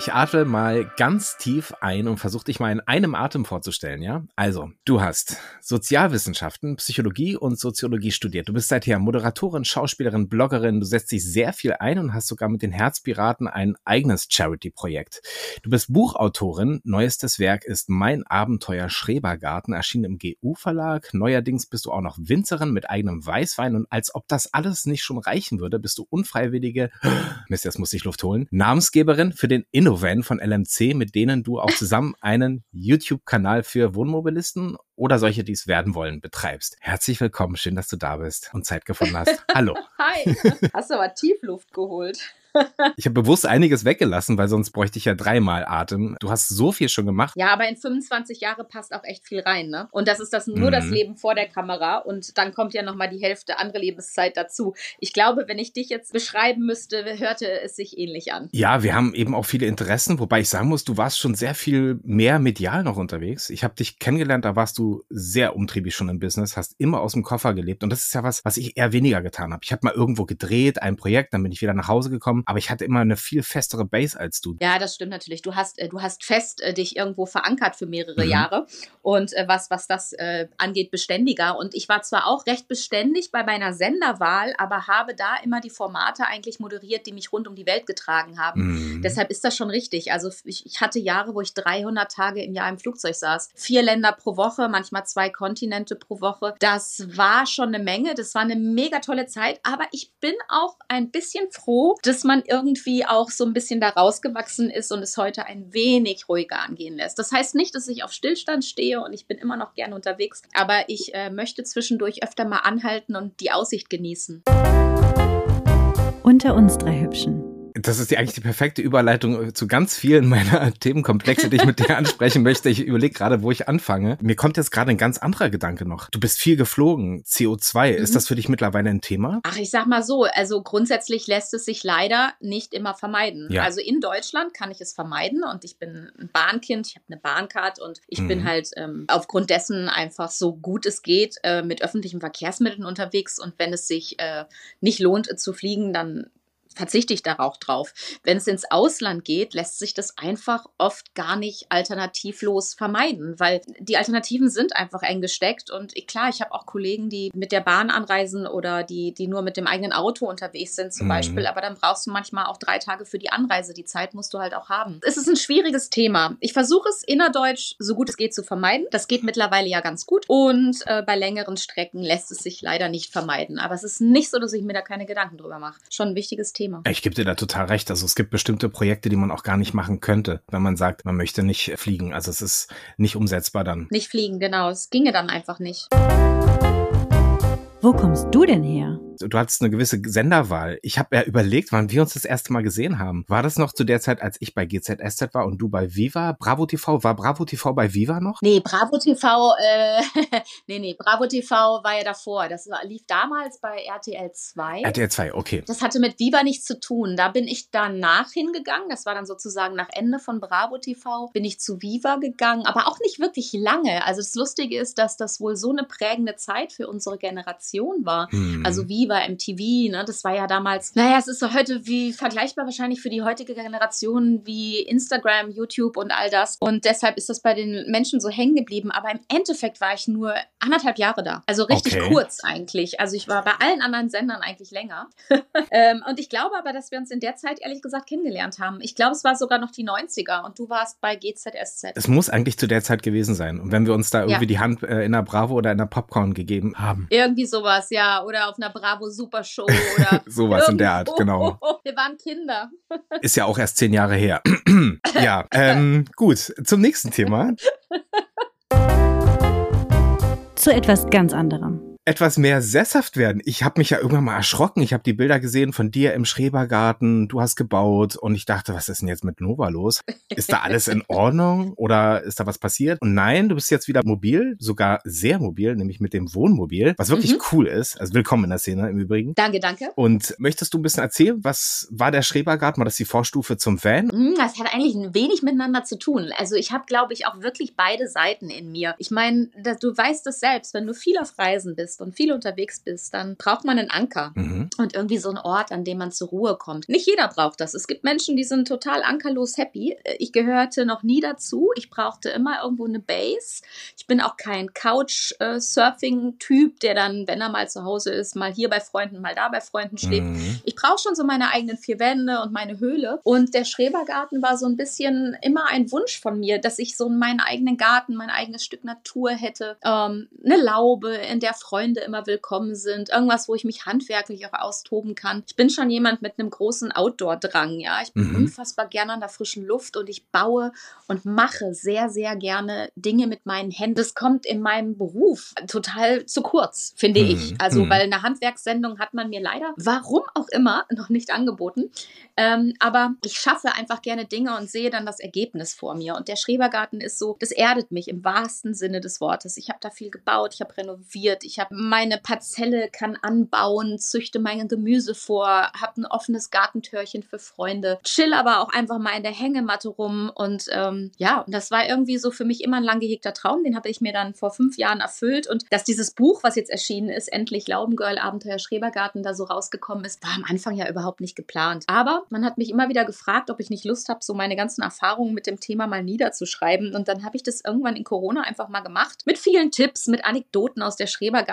Ich atme mal ganz tief ein und versuche dich mal in einem Atem vorzustellen, ja? Also, du hast Sozialwissenschaften, Psychologie und Soziologie studiert. Du bist seither Moderatorin, Schauspielerin, Bloggerin. Du setzt dich sehr viel ein und hast sogar mit den Herzpiraten ein eigenes Charity-Projekt. Du bist Buchautorin. Neuestes Werk ist Mein Abenteuer Schrebergarten, erschienen im GU-Verlag. Neuerdings bist du auch noch Winzerin mit eigenem Weißwein und als ob das alles nicht schon reichen würde, bist du unfreiwillige, Mist, jetzt muss ich Luft holen, Namensgeberin für den Innovan von LMC, mit denen du auch zusammen einen YouTube-Kanal für Wohnmobilisten oder solche, die es werden wollen, betreibst. Herzlich willkommen, schön, dass du da bist und Zeit gefunden hast. Hallo. Hi, hast du aber Tiefluft geholt. Ich habe bewusst einiges weggelassen, weil sonst bräuchte ich ja dreimal Atem. Du hast so viel schon gemacht. Ja, aber in 25 Jahre passt auch echt viel rein, ne? Und das ist das nur mhm. das Leben vor der Kamera und dann kommt ja nochmal die Hälfte andere Lebenszeit dazu. Ich glaube, wenn ich dich jetzt beschreiben müsste, hörte es sich ähnlich an. Ja, wir haben eben auch viele Interessen, wobei ich sagen muss, du warst schon sehr viel mehr medial noch unterwegs. Ich habe dich kennengelernt, da warst du sehr umtriebig schon im Business, hast immer aus dem Koffer gelebt und das ist ja was, was ich eher weniger getan habe. Ich habe mal irgendwo gedreht, ein Projekt, dann bin ich wieder nach Hause gekommen aber ich hatte immer eine viel festere Base als du. Ja, das stimmt natürlich. Du hast, äh, du hast fest äh, dich irgendwo verankert für mehrere mhm. Jahre und äh, was, was das äh, angeht, beständiger. Und ich war zwar auch recht beständig bei meiner Senderwahl, aber habe da immer die Formate eigentlich moderiert, die mich rund um die Welt getragen haben. Mhm. Deshalb ist das schon richtig. Also ich, ich hatte Jahre, wo ich 300 Tage im Jahr im Flugzeug saß. Vier Länder pro Woche, manchmal zwei Kontinente pro Woche. Das war schon eine Menge. Das war eine mega tolle Zeit. Aber ich bin auch ein bisschen froh, dass man man irgendwie auch so ein bisschen da rausgewachsen ist und es heute ein wenig ruhiger angehen lässt. Das heißt nicht, dass ich auf Stillstand stehe und ich bin immer noch gerne unterwegs, aber ich äh, möchte zwischendurch öfter mal anhalten und die Aussicht genießen. Unter uns drei Hübschen. Das ist die, eigentlich die perfekte Überleitung äh, zu ganz vielen meiner Themenkomplexe, die ich mit dir ansprechen möchte. Ich überlege gerade, wo ich anfange. Mir kommt jetzt gerade ein ganz anderer Gedanke noch. Du bist viel geflogen. CO2, mhm. ist das für dich mittlerweile ein Thema? Ach, ich sag mal so, also grundsätzlich lässt es sich leider nicht immer vermeiden. Ja. Also in Deutschland kann ich es vermeiden und ich bin ein Bahnkind, ich habe eine Bahncard und ich mhm. bin halt ähm, aufgrund dessen einfach so gut es geht äh, mit öffentlichen Verkehrsmitteln unterwegs und wenn es sich äh, nicht lohnt zu fliegen, dann verzichte ich da auch drauf. Wenn es ins Ausland geht, lässt sich das einfach oft gar nicht alternativlos vermeiden, weil die Alternativen sind einfach eng gesteckt. Und klar, ich habe auch Kollegen, die mit der Bahn anreisen oder die, die nur mit dem eigenen Auto unterwegs sind zum mhm. Beispiel. Aber dann brauchst du manchmal auch drei Tage für die Anreise. Die Zeit musst du halt auch haben. Es ist ein schwieriges Thema. Ich versuche es innerdeutsch so gut es geht zu vermeiden. Das geht mittlerweile ja ganz gut. Und äh, bei längeren Strecken lässt es sich leider nicht vermeiden. Aber es ist nicht so, dass ich mir da keine Gedanken drüber mache. Schon ein wichtiges Thema. Thema. Ich gebe dir da total recht. Also es gibt bestimmte Projekte, die man auch gar nicht machen könnte, wenn man sagt, man möchte nicht fliegen. Also es ist nicht umsetzbar dann. Nicht fliegen, genau. Es ginge dann einfach nicht. Wo kommst du denn her? Du hattest eine gewisse Senderwahl. Ich habe ja überlegt, wann wir uns das erste Mal gesehen haben. War das noch zu der Zeit, als ich bei GZSZ war und du bei Viva? Bravo TV? War Bravo TV bei Viva noch? Nee, Bravo TV, äh, nee, nee, Bravo TV war ja davor. Das lief damals bei RTL 2. RTL 2, okay. Das hatte mit Viva nichts zu tun. Da bin ich danach hingegangen. Das war dann sozusagen nach Ende von Bravo TV. Bin ich zu Viva gegangen, aber auch nicht wirklich lange. Also das Lustige ist, dass das wohl so eine prägende Zeit für unsere Generation war. Hm. Also Viva Viva, MTV, ne? Das war ja damals, naja, es ist so heute wie vergleichbar wahrscheinlich für die heutige Generation wie Instagram, YouTube und all das. Und deshalb ist das bei den Menschen so hängen geblieben. Aber im Endeffekt war ich nur anderthalb Jahre da. Also richtig okay. kurz eigentlich. Also ich war bei allen anderen Sendern eigentlich länger. ähm, und ich glaube aber, dass wir uns in der Zeit ehrlich gesagt kennengelernt haben. Ich glaube, es war sogar noch die 90er und du warst bei GZSZ. Es muss eigentlich zu der Zeit gewesen sein. Und wenn wir uns da irgendwie ja. die Hand äh, in der Bravo oder in der Popcorn gegeben haben. Irgendwie sowas, ja. Oder auf einer Bravo Bravo Super Show oder sowas in der Art, genau. Wir waren Kinder. Ist ja auch erst zehn Jahre her. ja, ähm, gut. Zum nächsten Thema. Zu etwas ganz anderem etwas mehr sesshaft werden. Ich habe mich ja irgendwann mal erschrocken. Ich habe die Bilder gesehen von dir im Schrebergarten. Du hast gebaut und ich dachte, was ist denn jetzt mit Nova los? Ist da alles in Ordnung oder ist da was passiert? Und nein, du bist jetzt wieder mobil, sogar sehr mobil, nämlich mit dem Wohnmobil, was wirklich mhm. cool ist. Also willkommen in der Szene im Übrigen. Danke, danke. Und möchtest du ein bisschen erzählen, was war der Schrebergarten? War das die Vorstufe zum Van? Mhm, das hat eigentlich ein wenig miteinander zu tun. Also ich habe, glaube ich, auch wirklich beide Seiten in mir. Ich meine, du weißt es selbst, wenn du viel auf Reisen bist, bist und viel unterwegs bist, dann braucht man einen Anker mhm. und irgendwie so einen Ort, an dem man zur Ruhe kommt. Nicht jeder braucht das. Es gibt Menschen, die sind total ankerlos happy. Ich gehörte noch nie dazu. Ich brauchte immer irgendwo eine Base. Ich bin auch kein Couch-Surfing-Typ, der dann, wenn er mal zu Hause ist, mal hier bei Freunden, mal da bei Freunden schläft. Mhm. Ich brauche schon so meine eigenen vier Wände und meine Höhle. Und der Schrebergarten war so ein bisschen immer ein Wunsch von mir, dass ich so meinen eigenen Garten, mein eigenes Stück Natur hätte. Ähm, eine Laube, in der Freunde immer willkommen sind. Irgendwas, wo ich mich handwerklich auch austoben kann. Ich bin schon jemand mit einem großen Outdoor-Drang. Ja, ich bin mhm. unfassbar gerne an der frischen Luft und ich baue und mache sehr, sehr gerne Dinge mit meinen Händen. Das kommt in meinem Beruf total zu kurz, finde mhm. ich. Also, mhm. weil eine Handwerkssendung hat man mir leider, warum auch immer, noch nicht angeboten. Ähm, aber ich schaffe einfach gerne Dinge und sehe dann das Ergebnis vor mir. Und der Schrebergarten ist so, das erdet mich im wahrsten Sinne des Wortes. Ich habe da viel gebaut, ich habe renoviert, ich habe meine Parzelle kann anbauen, züchte mein Gemüse vor, habe ein offenes Gartentürchen für Freunde, chill aber auch einfach mal in der Hängematte rum. Und ähm, ja, und das war irgendwie so für mich immer ein lang gehegter Traum. Den habe ich mir dann vor fünf Jahren erfüllt. Und dass dieses Buch, was jetzt erschienen ist, endlich Laubengirl Abenteuer Schrebergarten, da so rausgekommen ist, war am Anfang ja überhaupt nicht geplant. Aber man hat mich immer wieder gefragt, ob ich nicht Lust habe, so meine ganzen Erfahrungen mit dem Thema mal niederzuschreiben. Und dann habe ich das irgendwann in Corona einfach mal gemacht. Mit vielen Tipps, mit Anekdoten aus der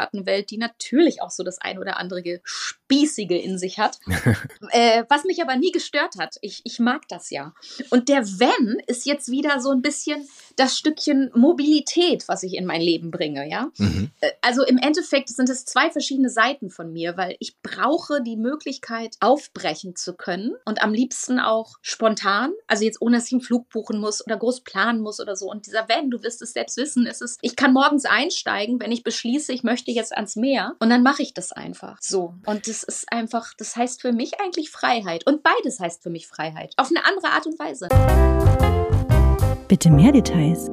Schrebergartenwelt, die natürlich auch so das ein oder andere Spießige in sich hat. äh, was mich aber nie gestört hat. Ich, ich mag das ja. Und der Wenn ist jetzt wieder so ein bisschen das Stückchen Mobilität, was ich in mein Leben bringe, ja. Mhm. Äh, also im Endeffekt sind es zwei verschiedene Seiten von mir, weil ich brauche die Möglichkeit, aufbrechen zu können und am liebsten auch spontan, also jetzt ohne, dass ich einen Flug buchen muss oder groß planen muss oder so. Und dieser Wenn, du wirst es selbst wissen, ist es, ich kann morgens einsteigen, wenn ich beschließe, ich möchte jetzt ans Meer und dann mache ich das einfach. So. Und das ist einfach, das heißt für mich eigentlich Freiheit. Und beides heißt für mich Freiheit. Auf eine andere Art und Weise. Bitte mehr Details.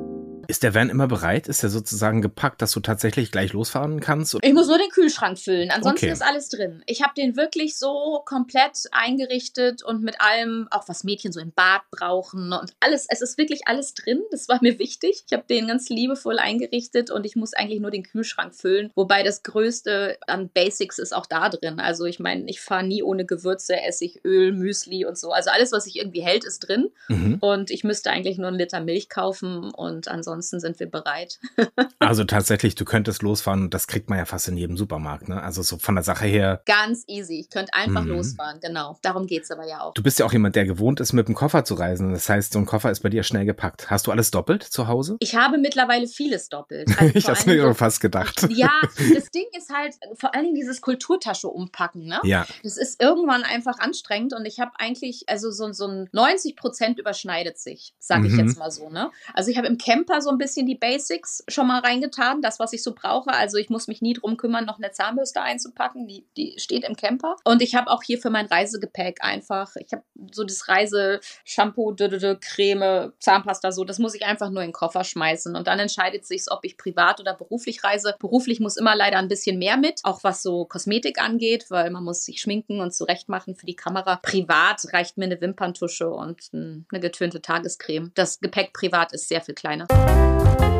Ist der Van immer bereit? Ist er sozusagen gepackt, dass du tatsächlich gleich losfahren kannst? Ich muss nur den Kühlschrank füllen. Ansonsten okay. ist alles drin. Ich habe den wirklich so komplett eingerichtet und mit allem, auch was Mädchen so im Bad brauchen und alles. Es ist wirklich alles drin. Das war mir wichtig. Ich habe den ganz liebevoll eingerichtet und ich muss eigentlich nur den Kühlschrank füllen. Wobei das Größte an Basics ist auch da drin. Also ich meine, ich fahre nie ohne Gewürze, Essig, Öl, Müsli und so. Also alles, was sich irgendwie hält, ist drin. Mhm. Und ich müsste eigentlich nur einen Liter Milch kaufen und ansonsten ansonsten sind wir bereit. also tatsächlich, du könntest losfahren, das kriegt man ja fast in jedem Supermarkt, ne? Also so von der Sache her. Ganz easy. Ich könnte einfach mhm. losfahren, genau. Darum geht es aber ja auch. Du bist ja auch jemand, der gewohnt ist, mit dem Koffer zu reisen. Das heißt, so ein Koffer ist bei dir schnell gepackt. Hast du alles doppelt zu Hause? Ich habe mittlerweile vieles doppelt. Also ich hab's mir so, fast gedacht. Ja, das Ding ist halt vor allen Dingen dieses Kulturtasche umpacken, ne? Ja. Das ist irgendwann einfach anstrengend und ich habe eigentlich, also so, so ein 90 Prozent überschneidet sich, sage ich mhm. jetzt mal so, ne? Also ich habe im Camper so ein bisschen die Basics schon mal reingetan, das, was ich so brauche. Also ich muss mich nie drum kümmern, noch eine Zahnbürste einzupacken. Die, die steht im Camper. Und ich habe auch hier für mein Reisegepäck einfach, ich habe so das Reise-Shampoo, Creme, Zahnpasta, so, das muss ich einfach nur in den Koffer schmeißen. Und dann entscheidet sich, ob ich privat oder beruflich reise. Beruflich muss immer leider ein bisschen mehr mit, auch was so Kosmetik angeht, weil man muss sich schminken und zurechtmachen für die Kamera. Privat reicht mir eine Wimperntusche und eine getönte Tagescreme. Das Gepäck privat ist sehr viel kleiner. Thank you.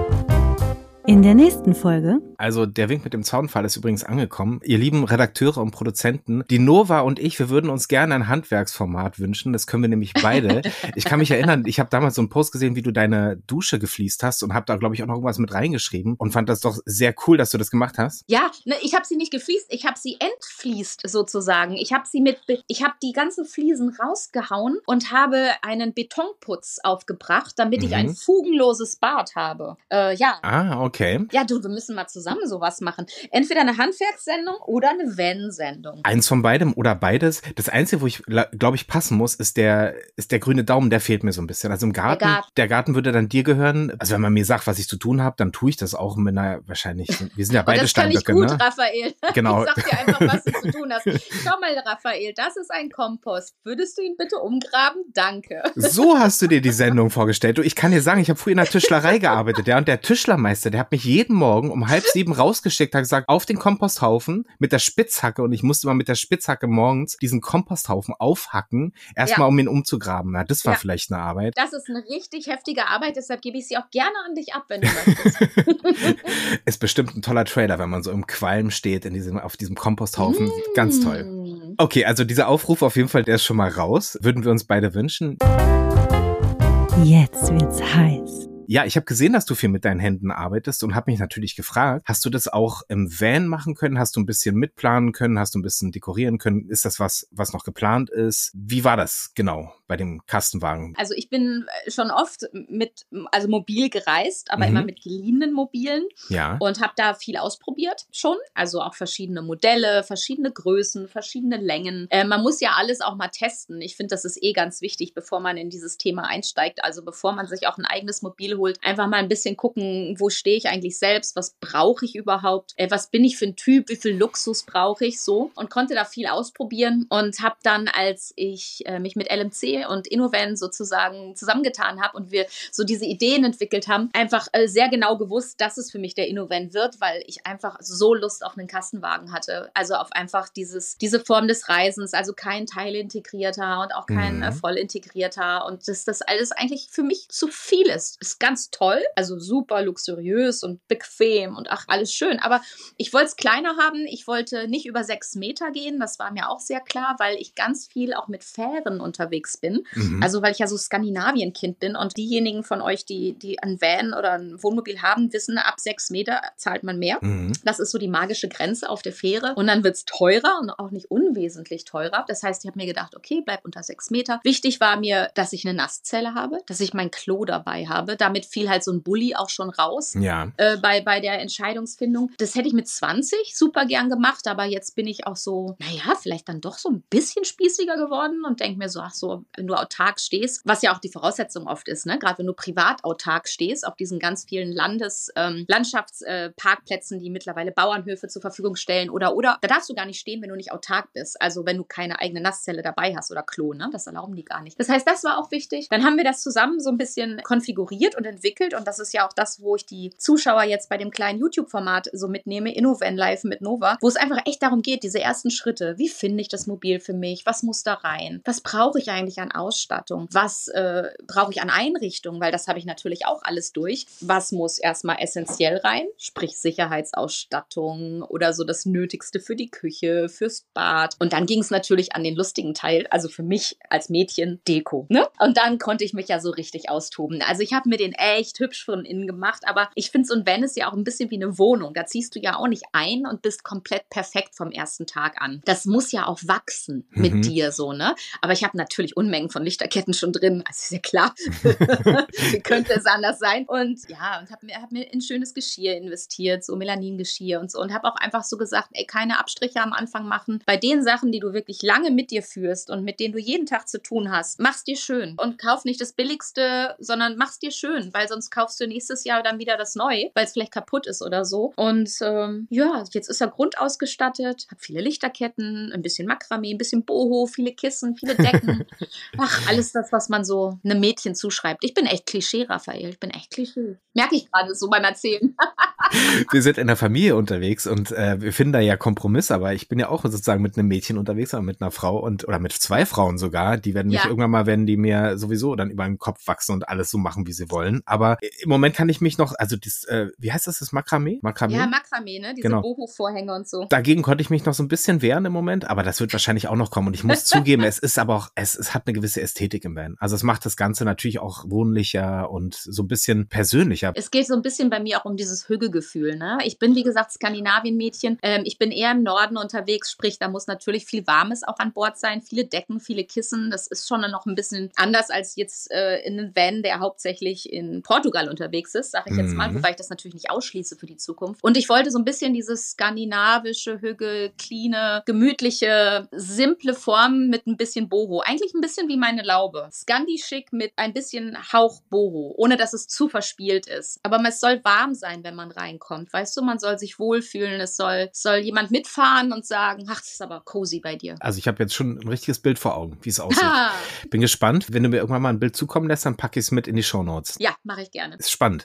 In der nächsten Folge. Also der Wink mit dem Zaunfall ist übrigens angekommen. Ihr lieben Redakteure und Produzenten, die Nova und ich, wir würden uns gerne ein Handwerksformat wünschen. Das können wir nämlich beide. ich kann mich erinnern, ich habe damals so einen Post gesehen, wie du deine Dusche gefliest hast und habe da, glaube ich, auch noch irgendwas mit reingeschrieben und fand das doch sehr cool, dass du das gemacht hast. Ja, ne, ich habe sie nicht gefliest, ich habe sie entfliest sozusagen. Ich habe sie mit, ich habe die ganzen Fliesen rausgehauen und habe einen Betonputz aufgebracht, damit mhm. ich ein fugenloses Bad habe. Äh, ja. Ah, okay. Okay. Ja, du, wir müssen mal zusammen sowas machen. Entweder eine Handwerkssendung oder eine Wenn-Sendung. Eins von beidem oder beides. Das Einzige, wo ich, glaube ich, passen muss, ist der, ist der grüne Daumen, der fehlt mir so ein bisschen. Also im Garten, der Garten, der Garten würde dann dir gehören. Also wenn man mir sagt, was ich zu tun habe, dann tue ich das auch mit einer, wahrscheinlich, wir sind ja beide Steinböcke, ne? gut, Raphael. Genau. Ich sag dir einfach, was du zu tun hast. Schau mal, Raphael, das ist ein Kompost. Würdest du ihn bitte umgraben? Danke. So hast du dir die Sendung vorgestellt. Du, ich kann dir sagen, ich habe früher in der Tischlerei gearbeitet, ja, und der Tischlermeister, der hat mich jeden Morgen um halb sieben rausgeschickt, hat gesagt, auf den Komposthaufen mit der Spitzhacke und ich musste mal mit der Spitzhacke morgens diesen Komposthaufen aufhacken, erstmal ja. um ihn umzugraben. Ja, das war ja. vielleicht eine Arbeit. Das ist eine richtig heftige Arbeit, deshalb gebe ich sie auch gerne an dich ab, wenn du möchtest. ist bestimmt ein toller Trailer, wenn man so im Qualm steht in diesem, auf diesem Komposthaufen. Mm. Ganz toll. Okay, also dieser Aufruf auf jeden Fall, der ist schon mal raus. Würden wir uns beide wünschen. Jetzt wird's heiß. Ja, ich habe gesehen, dass du viel mit deinen Händen arbeitest und habe mich natürlich gefragt, hast du das auch im Van machen können? Hast du ein bisschen mitplanen können? Hast du ein bisschen dekorieren können? Ist das was, was noch geplant ist? Wie war das genau bei dem Kastenwagen? Also ich bin äh, schon oft mit, also mobil gereist, aber mhm. immer mit geliehenen Mobilen. Ja. Und habe da viel ausprobiert schon. Also auch verschiedene Modelle, verschiedene Größen, verschiedene Längen. Äh, man muss ja alles auch mal testen. Ich finde, das ist eh ganz wichtig, bevor man in dieses Thema einsteigt. Also bevor man sich auch ein eigenes Mobil holt, einfach mal ein bisschen gucken, wo stehe ich eigentlich selbst, was brauche ich überhaupt, äh, was bin ich für ein Typ, wie viel Luxus brauche ich so und konnte da viel ausprobieren und habe dann, als ich äh, mich mit LMC und Innovan sozusagen zusammengetan habe und wir so diese Ideen entwickelt haben, einfach äh, sehr genau gewusst, dass es für mich der Innovan wird, weil ich einfach so Lust auf einen Kastenwagen hatte. Also auf einfach dieses, diese Form des Reisens, also kein teilintegrierter und auch kein äh, mhm. voll integrierter und dass das alles eigentlich für mich zu viel ist. Ist ganz toll, also super luxuriös und bequem und ach, alles schön. Aber ich wollte es kleiner haben. Ich wollte nicht über sechs Meter gehen. Das war mir auch sehr klar, weil ich ganz viel auch mit Fähren unterwegs bin. Mhm. Also weil ich ja so Skandinavien-Kind bin und diejenigen von euch, die, die ein Van oder ein Wohnmobil haben, wissen, ab sechs Meter zahlt man mehr. Mhm. Das ist so die magische Grenze auf der Fähre. Und dann wird es teurer und auch nicht unwesentlich teurer. Das heißt, ich habe mir gedacht, okay, bleib unter sechs Meter. Wichtig war mir, dass ich eine Nasszelle habe, dass ich mein Klo dabei habe. Damit damit fiel halt so ein Bully auch schon raus ja. äh, bei, bei der Entscheidungsfindung. Das hätte ich mit 20 super gern gemacht, aber jetzt bin ich auch so, naja, vielleicht dann doch so ein bisschen spießiger geworden und denke mir so, ach so, wenn du autark stehst, was ja auch die Voraussetzung oft ist, ne? gerade wenn du privat autark stehst, auf diesen ganz vielen Landes-, ähm, Landschaftsparkplätzen, äh, die mittlerweile Bauernhöfe zur Verfügung stellen oder, oder, da darfst du gar nicht stehen, wenn du nicht autark bist. Also wenn du keine eigene Nasszelle dabei hast oder Klo, ne? das erlauben die gar nicht. Das heißt, das war auch wichtig. Dann haben wir das zusammen so ein bisschen konfiguriert und und entwickelt. Und das ist ja auch das, wo ich die Zuschauer jetzt bei dem kleinen YouTube-Format so mitnehme, InnoVan Live mit Nova, wo es einfach echt darum geht, diese ersten Schritte. Wie finde ich das Mobil für mich? Was muss da rein? Was brauche ich eigentlich an Ausstattung? Was äh, brauche ich an Einrichtungen? Weil das habe ich natürlich auch alles durch. Was muss erstmal essentiell rein? Sprich Sicherheitsausstattung oder so das Nötigste für die Küche, fürs Bad. Und dann ging es natürlich an den lustigen Teil, also für mich als Mädchen Deko. Ne? Und dann konnte ich mich ja so richtig austoben. Also ich habe mir den echt hübsch von innen gemacht. Aber ich finde, so ein Van ist ja auch ein bisschen wie eine Wohnung. Da ziehst du ja auch nicht ein und bist komplett perfekt vom ersten Tag an. Das muss ja auch wachsen mit mhm. dir so, ne? Aber ich habe natürlich Unmengen von Lichterketten schon drin. Also ist ja klar. wie könnte es anders sein? Und ja, und habe mir, hab mir in schönes Geschirr investiert, so Melaningeschirr und so. Und habe auch einfach so gesagt, ey, keine Abstriche am Anfang machen. Bei den Sachen, die du wirklich lange mit dir führst und mit denen du jeden Tag zu tun hast, mach's dir schön. Und kauf nicht das Billigste, sondern mach's dir schön schön, weil sonst kaufst du nächstes Jahr dann wieder das Neue, weil es vielleicht kaputt ist oder so. Und ähm, ja, jetzt ist er grundausgestattet, hat viele Lichterketten, ein bisschen Makramee, ein bisschen Boho, viele Kissen, viele Decken. Ach, alles das, was man so einem Mädchen zuschreibt. Ich bin echt Klischee, Raphael. Ich bin echt Klischee. Merke ich gerade so beim Erzählen. wir sind in der Familie unterwegs und äh, wir finden da ja Kompromisse, aber ich bin ja auch sozusagen mit einem Mädchen unterwegs, aber mit einer Frau und oder mit zwei Frauen sogar. Die werden mich ja. irgendwann mal, werden die mir sowieso dann über den Kopf wachsen und alles so machen, wie sie wollen. Aber im Moment kann ich mich noch, also das, äh, wie heißt das, das Makramee? Makramee? Ja, Makramee, ne? Diese genau. Boho-Vorhänge und so. Dagegen konnte ich mich noch so ein bisschen wehren im Moment, aber das wird wahrscheinlich auch noch kommen. Und ich muss zugeben, es ist aber auch, es, es hat eine gewisse Ästhetik im Van. Also es macht das Ganze natürlich auch wohnlicher und so ein bisschen persönlicher. Es geht so ein bisschen bei mir auch um dieses Hügelgefühl, ne? Ich bin, wie gesagt, Skandinavien-Mädchen. Ähm, ich bin eher im Norden unterwegs, sprich, da muss natürlich viel Warmes auch an Bord sein, viele Decken, viele Kissen. Das ist schon noch ein bisschen anders als jetzt äh, in einem Van, der hauptsächlich in Portugal unterwegs ist, sage ich jetzt mal, mhm. wobei ich das natürlich nicht ausschließe für die Zukunft. Und ich wollte so ein bisschen dieses skandinavische, hügel, cleane, gemütliche, simple Form mit ein bisschen Boho. Eigentlich ein bisschen wie meine Laube. Scandi-schick mit ein bisschen Hauch Boho, ohne dass es zu verspielt ist. Aber es soll warm sein, wenn man reinkommt. Weißt du, man soll sich wohlfühlen. Es soll, soll jemand mitfahren und sagen, ach, das ist aber cozy bei dir. Also ich habe jetzt schon ein richtiges Bild vor Augen, wie es aussieht. Ha. Bin gespannt. Wenn du mir irgendwann mal ein Bild zukommen lässt, dann packe ich es mit in die Show Notes. Ja, mache ich gerne. Ist spannend.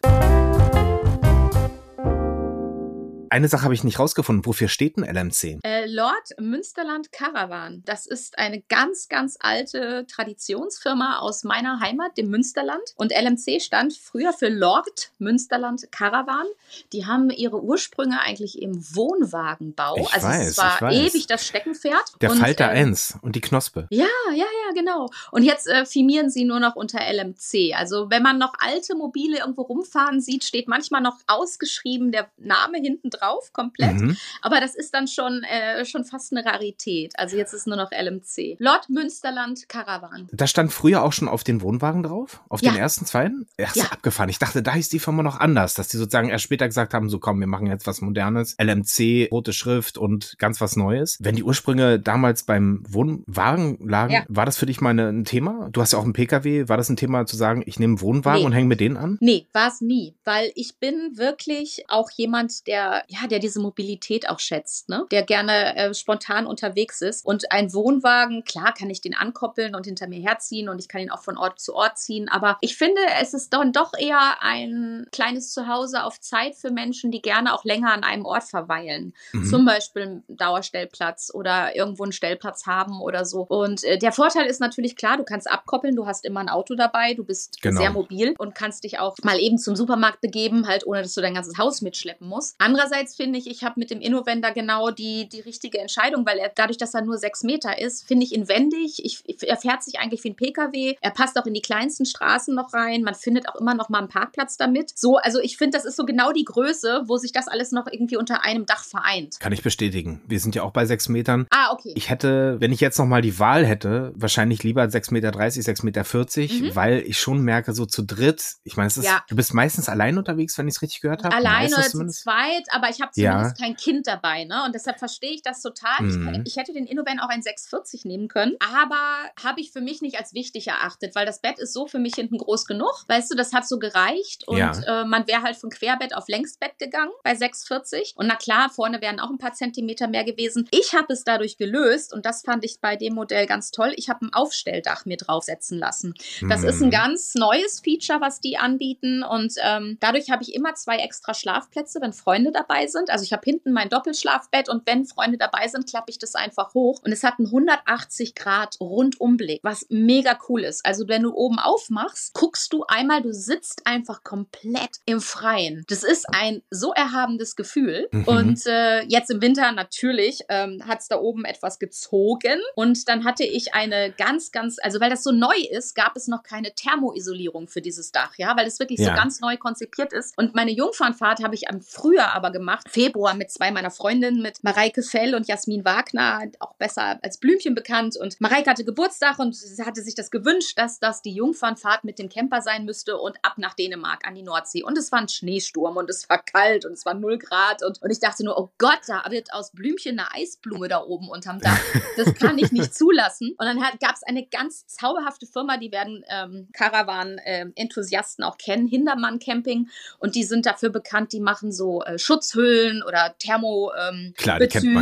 Eine Sache habe ich nicht rausgefunden. Wofür steht ein LMC? Äh, Lord Münsterland Caravan. Das ist eine ganz, ganz alte Traditionsfirma aus meiner Heimat, dem Münsterland. Und LMC stand früher für Lord Münsterland Caravan. Die haben ihre Ursprünge eigentlich im Wohnwagenbau. Ich also weiß, es war ich weiß. ewig das Steckenpferd. Der und, Falter ähm, 1 und die Knospe. Ja, ja, ja, genau. Und jetzt äh, firmieren sie nur noch unter LMC. Also wenn man noch alte Mobile irgendwo rumfahren sieht, steht manchmal noch ausgeschrieben der Name hinten drauf, komplett. Mhm. Aber das ist dann schon, äh, schon fast eine Rarität. Also jetzt ist nur noch LMC. Lord Münsterland Caravan. Da stand früher auch schon auf den Wohnwagen drauf? Auf Ja. den ersten, zweiten? Ach, Ja. abgefahren. Ich dachte, da hieß die Firma noch anders, dass die sozusagen erst später gesagt haben, so komm, wir machen jetzt was Modernes. LMC, rote Schrift und ganz was Neues. Wenn die Ursprünge damals beim Wohnwagen lagen, Ja. war das für dich mal eine, ein Thema? Du hast ja auch einen PKW. War das ein Thema zu sagen, ich nehme einen Wohnwagen Nee. und hänge mit denen an? Nee, war es nie, weil ich bin wirklich auch jemand, der ja, der diese Mobilität auch schätzt, ne? Der gerne äh, spontan unterwegs ist und ein Wohnwagen, klar, kann ich den ankoppeln und hinter mir herziehen und ich kann ihn auch von Ort zu Ort ziehen, aber ich finde, es ist dann doch eher ein kleines Zuhause auf Zeit für Menschen, die gerne auch länger an einem Ort verweilen. Mhm. Zum Beispiel einen Dauerstellplatz oder irgendwo einen Stellplatz haben oder so. Und äh, der Vorteil ist natürlich klar, du kannst abkoppeln, du hast immer ein Auto dabei, du bist Genau. sehr mobil und kannst dich auch mal eben zum Supermarkt begeben, halt ohne dass du dein ganzes Haus mitschleppen musst. Andererseits finde ich, ich habe mit dem Innovender genau die, die richtige Entscheidung, weil er dadurch, dass er nur sechs Meter ist, finde ich ihn wendig. Ich, er fährt sich eigentlich wie ein Pkw. Er passt auch in die kleinsten Straßen noch rein. Man findet auch immer noch mal einen Parkplatz damit. So, also ich finde, das ist so genau die Größe, wo sich das alles noch irgendwie unter einem Dach vereint. Kann ich bestätigen. Wir sind ja auch bei sechs Metern. Ah, okay. Ich hätte, wenn ich jetzt noch mal die Wahl hätte, wahrscheinlich lieber 6,30 Meter, 6,40 Meter, Mhm. weil ich schon merke, so zu dritt, ich meine, es ist, Ja. du bist meistens allein unterwegs, wenn ich es richtig gehört habe. Alleine Meistens oder zu zweit, aber ich habe Ja. zumindest kein Kind dabei, ne? Und deshalb verstehe ich das total. Mhm. Ich, ich hätte den Innovan auch ein 640 nehmen können, aber habe ich für mich nicht als wichtig erachtet, weil das Bett ist so für mich hinten groß genug. Weißt du, das hat so gereicht und Ja. äh, man wäre halt von Querbett auf Längsbett gegangen bei 640. Und na klar, vorne wären auch ein paar Zentimeter mehr gewesen. Ich habe es dadurch gelöst und das fand ich bei dem Modell ganz toll. Ich habe ein Aufstelldach mir draufsetzen lassen. Das ist ein Mhm. ganz neues Feature, was die anbieten. Und ähm, dadurch habe ich immer zwei extra Schlafplätze, wenn Freunde dabei sind. Also ich habe hinten mein Doppelschlafbett und wenn Freunde dabei sind, klappe ich das einfach hoch. Und es hat einen 180 Grad Rundumblick, was mega cool ist. Also wenn du oben aufmachst, guckst du einmal, du sitzt einfach komplett im Freien. Das ist ein so erhabendes Gefühl. Mhm. Und äh, jetzt im Winter natürlich ähm, hat es da oben etwas gezogen. Und dann hatte ich eine ganz, ganz, also weil das so neu ist, gab es noch keine Thermoisolierung für dieses Dach, ja, weil es wirklich so Ja. ganz neu konzipiert ist. Und meine Jungfernfahrt habe ich am Frühjahr aber gemacht, Februar mit zwei meiner Freundinnen, mit Mareike Fell und Jasmin Wagner, auch besser als Blümchen bekannt. Und Mareike hatte Geburtstag und sie hatte sich das gewünscht, dass das die Jungfernfahrt mit dem Camper sein müsste und ab nach Dänemark an die Nordsee. Und es war ein Schneesturm und es war kalt und es war 0 Grad. Und, und ich dachte nur, oh Gott, da wird aus Blümchen eine Eisblume da oben unterm Dach. Das kann ich nicht zulassen. Und dann gab es eine ganz zauberhafte Firma, die werden ähm, Caravan-Enthusiasten auch kennen, Hindermann Camping. Und die sind dafür bekannt, die machen so äh, Schutzhüllen oder Thermo ähm,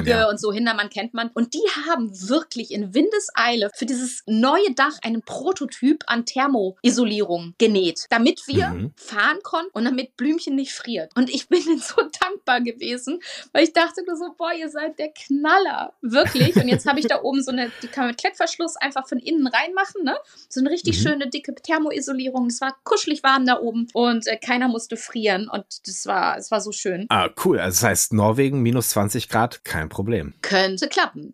ja. und so. Hindermann kennt man. Und die haben wirklich in Windeseile für dieses neue Dach einen Prototyp an Thermoisolierung genäht, damit wir Mhm. fahren konnten und damit Blümchen nicht friert. Und ich bin ihnen so dankbar gewesen, weil ich dachte nur so, boah, ihr seid der Knaller. Wirklich. Und jetzt habe ich da oben so eine, die kann man mit Klettverschluss einfach von innen reinmachen, ne? So eine richtig Mhm. schöne, dicke Thermoisolierung. Es war kuschelig warm da oben und äh, keiner musste frieren. Und das war, es war so schön. Ah, cool. Also das heißt, Norwegen minus 20 Grad, kein Problem. Könnte klappen.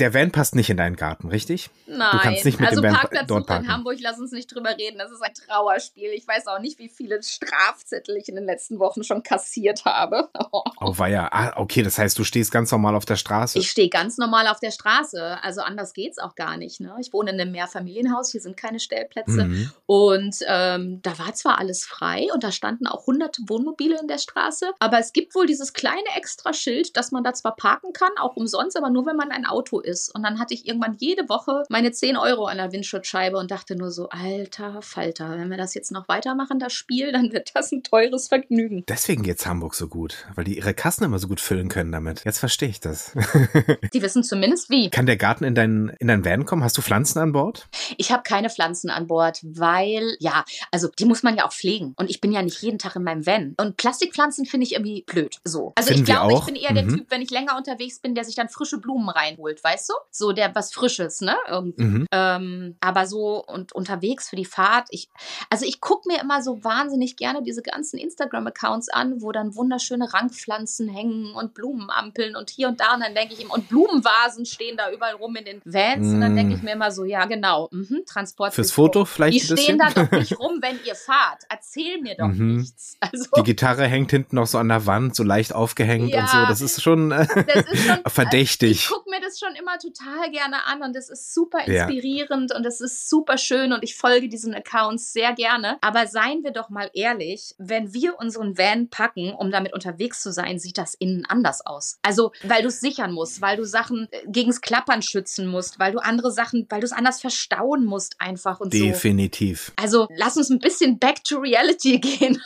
Der Van passt nicht in deinen Garten, richtig? Nein, kannst nicht mit also dem Van Parkplatz dort in parken. Hamburg, lass uns nicht drüber reden. Das ist ein Trauerspiel. Ich weiß auch nicht, wie viele Strafzettel ich in den letzten Wochen schon kassiert habe. Oh, war ja. Ah, okay, das heißt, du stehst ganz normal auf der Straße. Ich stehe ganz normal auf der Straße. Also anders geht's auch gar nicht. Ne? Ich wohne in einem Mehrfamilienhaus, hier sind keine Stellplätze. Mhm. Und ähm, da war zwar alles frei und da standen auch hunderte Wohnmobile in der Straße, aber es gibt wohl dieses kleine Extraschild, dass man da zwar parken kann, auch umsonst, aber nur wenn man ein Auto ist. Und dann hatte ich irgendwann jede Woche meine 10 Euro an der Windschutzscheibe und dachte nur so, alter Falter, wenn wir das jetzt noch weitermachen, das Spiel, dann wird das ein teures Vergnügen. Deswegen geht's Hamburg so gut, weil die ihre Kassen immer so gut füllen können damit. Jetzt verstehe ich das. die wissen zumindest wie. Kann der Garten in deinen in dein Van kommen? Hast du Pflanzen an Bord? Ich habe keine Pflanzen an Bord, weil ja, also die muss man ja auch pflegen und ich bin ja nicht jeden Tag in meinem Van und Plastikpflanzen finde ich irgendwie blöd. So. Also Finden ich glaube, ich bin eher mhm. der Typ, wenn ich länger unterwegs bin, der sich dann frische Blumen reinholt, weißt du? So der was Frisches, ne? Mhm. Ähm, aber so und unterwegs für die Fahrt, ich, also ich gucke mir immer so wahnsinnig gerne diese ganzen Instagram-Accounts an, wo dann wunderschöne Rankpflanzen hängen und Blumenampeln und hier und da und dann denke ich ihm, und Blumenvasen stehen da überall rum in den Vans mm. und dann denke ich mm. mir immer so, ja genau, mhm, Transport. Fürs Foto vielleicht Die stehen da doch nicht rum, wenn ihr fahrt. Erzähl mir doch mhm. nichts. Also, die Gitarre hängt hinten noch so an der Wand, so leicht aufgehängt ja, und so. Das ist schon, äh, das ist schon verdächtig. Ich gucke mir das schon immer total gerne an und das ist super inspirierend ja. und das ist super schön und ich folge diesen Accounts sehr gerne. Aber seien wir doch mal ehrlich, wenn wir unseren Van packen, um damit unterwegs zu sein, sieht das innen anders aus. Also, weil du es sichern musst, weil du Sachen äh, gegens Klappern schützen musst, weil du andere Sachen, weil du es anders verstauen musst einfach und Definitiv. so. Definitiv. Also, lass uns ein bisschen back to reality gehen.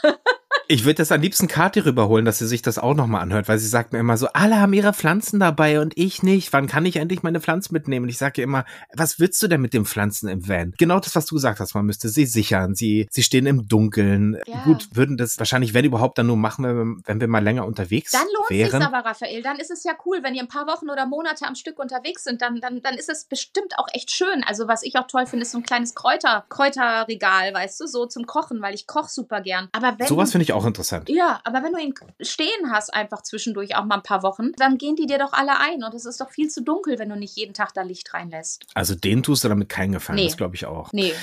Ich würde das am liebsten Kati rüberholen, dass sie sich das auch nochmal anhört, weil sie sagt mir immer so, alle haben ihre Pflanzen dabei und ich nicht. Wann kann ich endlich meine Pflanzen mitnehmen? Und ich sage ihr immer, was willst du denn mit den Pflanzen im Van? Genau das, was du gesagt hast, man müsste sie sichern. Sie, sie stehen im Dunkeln. Ja. Gut, würden das wahrscheinlich, wenn überhaupt, dann nur machen, wenn, wenn wir mal länger unterwegs dann lohnt wären. Dann aber, Raphael. Dann ist es ja cool, wenn ihr ein paar Wochen oder Monate am Stück unterwegs sind. Dann, dann, dann ist es bestimmt auch echt schön. Also was ich auch toll finde, ist so ein kleines Kräuter, Kräuterregal, weißt du, so zum Kochen, weil ich koche super gern. Aber wenn sowas finde ich auch interessant. Ja, aber wenn du ihn stehen hast, einfach zwischendurch auch mal ein paar Wochen, dann gehen die dir doch alle ein. Und es ist doch viel zu dunkel, wenn du nicht jeden Tag da Licht reinlässt. Also den tust du damit keinen Gefallen, nee. das glaube ich auch. Nee.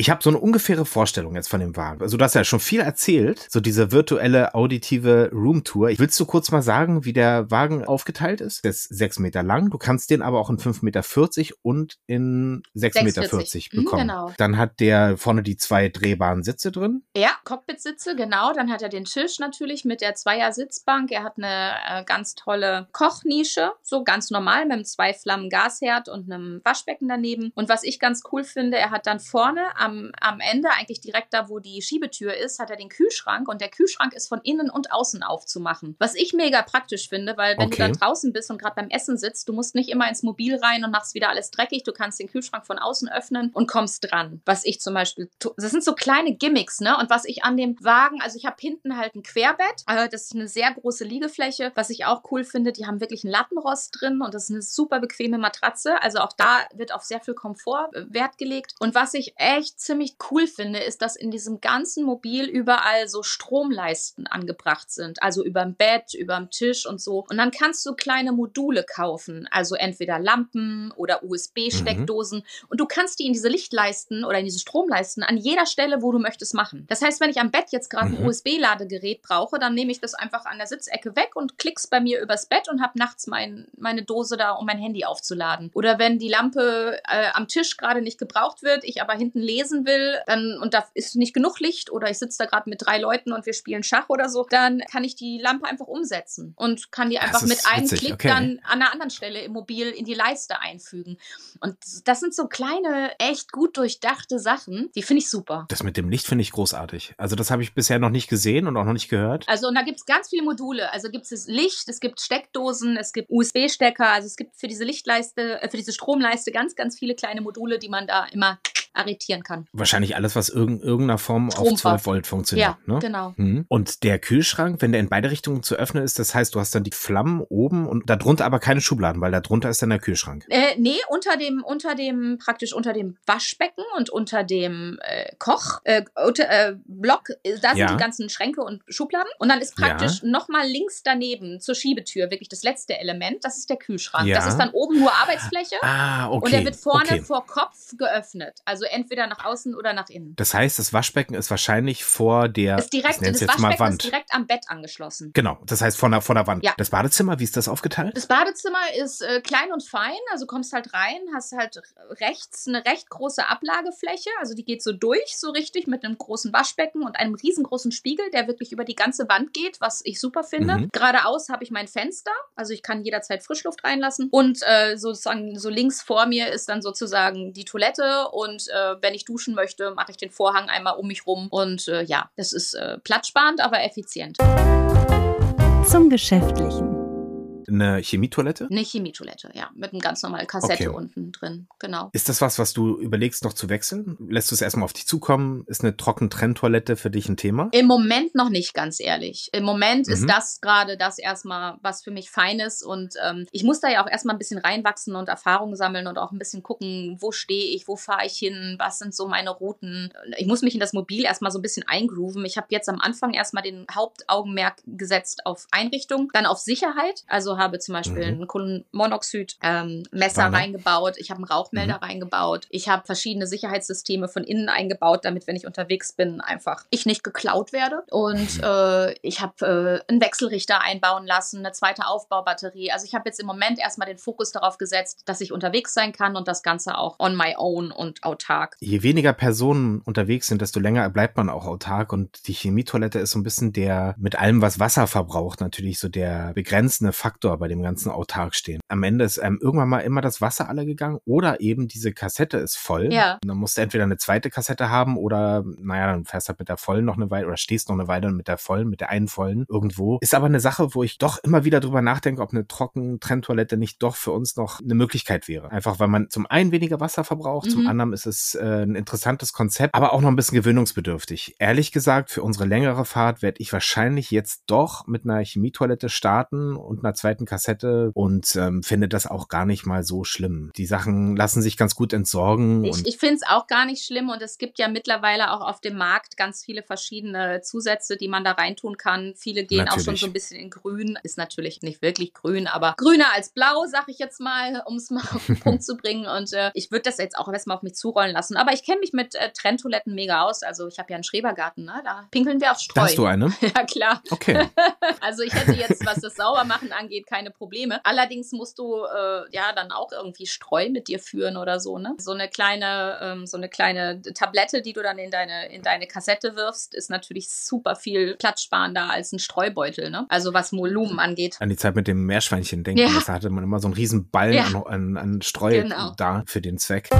Ich habe so eine ungefähre Vorstellung jetzt von dem Wagen. Also du hast ja schon viel erzählt, so diese virtuelle auditive Roomtour. Willst du kurz mal sagen, wie der Wagen aufgeteilt ist? Der ist sechs Meter lang. Du kannst den aber auch in fünf Meter vierzig und in sechs Meter vierzig mhm, bekommen. Mhm, genau. Dann hat der vorne die zwei drehbaren Sitze drin. Ja, Cockpit-Sitze, genau. Dann hat er den Tisch natürlich mit der Zweier-Sitzbank. Er hat eine äh, ganz tolle Kochnische, so ganz normal mit einem zwei Flammen Gasherd und einem Waschbecken daneben. Und was ich ganz cool finde, er hat dann vorne am am, am Ende, eigentlich direkt da, wo die Schiebetür ist, hat er den Kühlschrank und der Kühlschrank ist von innen und außen aufzumachen. Was ich mega praktisch finde, weil wenn okay. du da draußen bist und gerade beim Essen sitzt, du musst nicht immer ins Mobil rein und machst wieder alles dreckig. Du kannst den Kühlschrank von außen öffnen und kommst dran. Was ich zum Beispiel, das sind so kleine Gimmicks, ne? Und was ich an dem Wagen, also ich habe hinten halt ein Querbett. Äh, das ist eine sehr große Liegefläche. Was ich auch cool finde, die haben wirklich einen Lattenrost drin und das ist eine super bequeme Matratze. Also auch da wird auf sehr viel Komfort äh, Wert gelegt. Und was ich echt ziemlich cool finde, ist, dass in diesem ganzen Mobil überall so Stromleisten angebracht sind. Also überm Bett, überm Tisch und so. Und dann kannst du kleine Module kaufen. Also entweder Lampen oder USB-Steckdosen. Mhm. Und du kannst die in diese Lichtleisten oder in diese Stromleisten an jeder Stelle, wo du möchtest, machen. Das heißt, wenn ich am Bett jetzt gerade ein mhm. USB-Ladegerät brauche, dann nehme ich das einfach an der Sitzecke weg und klick's bei mir übers Bett und habe nachts mein, meine Dose da, um mein Handy aufzuladen. Oder wenn die Lampe äh, am Tisch gerade nicht gebraucht wird, ich aber hinten lese lesen will, dann und da ist nicht genug Licht oder ich sitze da gerade mit drei Leuten und wir spielen Schach oder so, dann kann ich die Lampe einfach umsetzen und kann die einfach mit einem witzig. Klick okay. dann an einer anderen Stelle im Mobil in die Leiste einfügen. Und das sind so kleine, echt gut durchdachte Sachen, die finde ich super. Das mit dem Licht finde ich großartig. Also das habe ich bisher noch nicht gesehen und auch noch nicht gehört. Also und da gibt es ganz viele Module. Also gibt es Licht, es gibt Steckdosen, es gibt USB-Stecker, also es gibt für diese Lichtleiste, äh, für diese Stromleiste ganz, ganz viele kleine Module, die man da immer arretieren kann. Wahrscheinlich alles, was in irgendeiner Form auf 12 Volt funktioniert. Ja, ne? genau. Mhm. Und der Kühlschrank, wenn der in beide Richtungen zu öffnen ist, das heißt, du hast dann die Flammen oben und darunter aber keine Schubladen, weil darunter ist dann der Kühlschrank. Äh, nee, unter dem, unter dem, praktisch unter dem Waschbecken und unter dem äh, Koch, äh, äh, Block, äh, da sind ja. die ganzen Schränke und Schubladen. Und dann ist praktisch ja. nochmal links daneben zur Schiebetür wirklich das letzte Element, das ist der Kühlschrank. Ja. Das ist dann oben nur Arbeitsfläche. Ah, okay. Und der wird vorne okay. vor Kopf geöffnet. Also entweder nach außen oder nach innen. Das heißt, das Waschbecken ist wahrscheinlich vor der ist direkt, das Wand. ist direkt am Bett angeschlossen. Genau, das heißt vor der, vor der Wand. Ja. Das Badezimmer, wie ist das aufgeteilt? Das Badezimmer ist äh, klein und fein, also kommst halt rein, hast halt rechts eine recht große Ablagefläche, also die geht so durch, so richtig, mit einem großen Waschbecken und einem riesengroßen Spiegel, der wirklich über die ganze Wand geht, was ich super finde. Mhm. Geradeaus habe ich mein Fenster, also ich kann jederzeit Frischluft reinlassen und äh, sozusagen so links vor mir ist dann sozusagen die Toilette und äh, wenn ich duschen möchte, mache ich den Vorhang einmal um mich rum und äh, ja, das ist äh, platzsparend, aber effizient. Zum Geschäftlichen. Eine Chemietoilette? Eine Chemietoilette, ja. Mit einem ganz normalen Kassette okay. unten drin, genau. Ist das was, was du überlegst, noch zu wechseln? Lässt du es erstmal auf dich zukommen? Ist eine Trockentrenntoilette für dich ein Thema? Im Moment noch nicht, ganz ehrlich. Im Moment mhm. ist das gerade das erstmal, was für mich fein ist. Und ähm, ich muss da ja auch erstmal ein bisschen reinwachsen und Erfahrungen sammeln und auch ein bisschen gucken, wo stehe ich, wo fahre ich hin, was sind so meine Routen. Ich muss mich in das Mobil erstmal so ein bisschen eingrooven. Ich habe jetzt am Anfang erstmal den Hauptaugenmerk gesetzt auf Einrichtung, dann auf Sicherheit. Also habe zum Beispiel mhm. ein Kohlenmonoxid-Messer ähm, reingebaut. Ich habe einen Rauchmelder mhm. reingebaut. Ich habe verschiedene Sicherheitssysteme von innen eingebaut, damit, wenn ich unterwegs bin, einfach ich nicht geklaut werde. Und mhm. äh, ich habe äh, einen Wechselrichter einbauen lassen, eine zweite Aufbaubatterie. Also ich habe jetzt im Moment erstmal den Fokus darauf gesetzt, dass ich unterwegs sein kann und das Ganze auch on my own und autark. Je weniger Personen unterwegs sind, desto länger bleibt man auch autark. Und die Chemietoilette ist so ein bisschen der, mit allem, was Wasser verbraucht, natürlich so der begrenzende Faktor bei dem ganzen autark stehen. Am Ende ist ähm, irgendwann mal immer das Wasser alle gegangen oder eben diese Kassette ist voll. Ja. Und dann musst du entweder eine zweite Kassette haben oder, naja, dann fährst du halt mit der vollen noch eine Weile oder stehst noch eine Weile mit der vollen, mit der einen vollen irgendwo. Ist aber eine Sache, wo ich doch immer wieder drüber nachdenke, ob eine trocken Trenntoilette nicht doch für uns noch eine Möglichkeit wäre. Einfach weil man zum einen weniger Wasser verbraucht, mhm. zum anderen ist es äh, ein interessantes Konzept, aber auch noch ein bisschen gewöhnungsbedürftig. Ehrlich gesagt, für unsere längere Fahrt werde ich wahrscheinlich jetzt doch mit einer Chemietoilette starten und einer zweiten Kassette und ähm, finde das auch gar nicht mal so schlimm. Die Sachen lassen sich ganz gut entsorgen. Ich, ich finde es auch gar nicht schlimm und es gibt ja mittlerweile auch auf dem Markt ganz viele verschiedene Zusätze, die man da reintun kann. Viele gehen natürlich. auch schon so ein bisschen in grün. Ist natürlich nicht wirklich grün, aber grüner als blau, sag ich jetzt mal, um es mal auf den Punkt zu bringen. Und äh, ich würde das jetzt auch erstmal auf mich zurollen lassen. Aber ich kenne mich mit äh, Trenntoiletten mega aus. Also ich habe ja einen Schrebergarten, ne? da pinkeln wir auf Streu. Hast du eine? ja, klar. Okay. also ich hätte jetzt, was das Saubermachen angeht, keine Probleme. Allerdings musst du äh, ja dann auch irgendwie Streu mit dir führen oder so, ne? So eine kleine, ähm, so eine kleine Tablette, die du dann in deine, in deine Kassette wirfst, ist natürlich super viel platzsparender als ein Streubeutel, ne? Also was Volumen angeht. An die Zeit mit dem Meerschweinchen denken, ja. da hatte man immer so einen riesen Ballen ja. an, an, an Streu genau. da für den Zweck.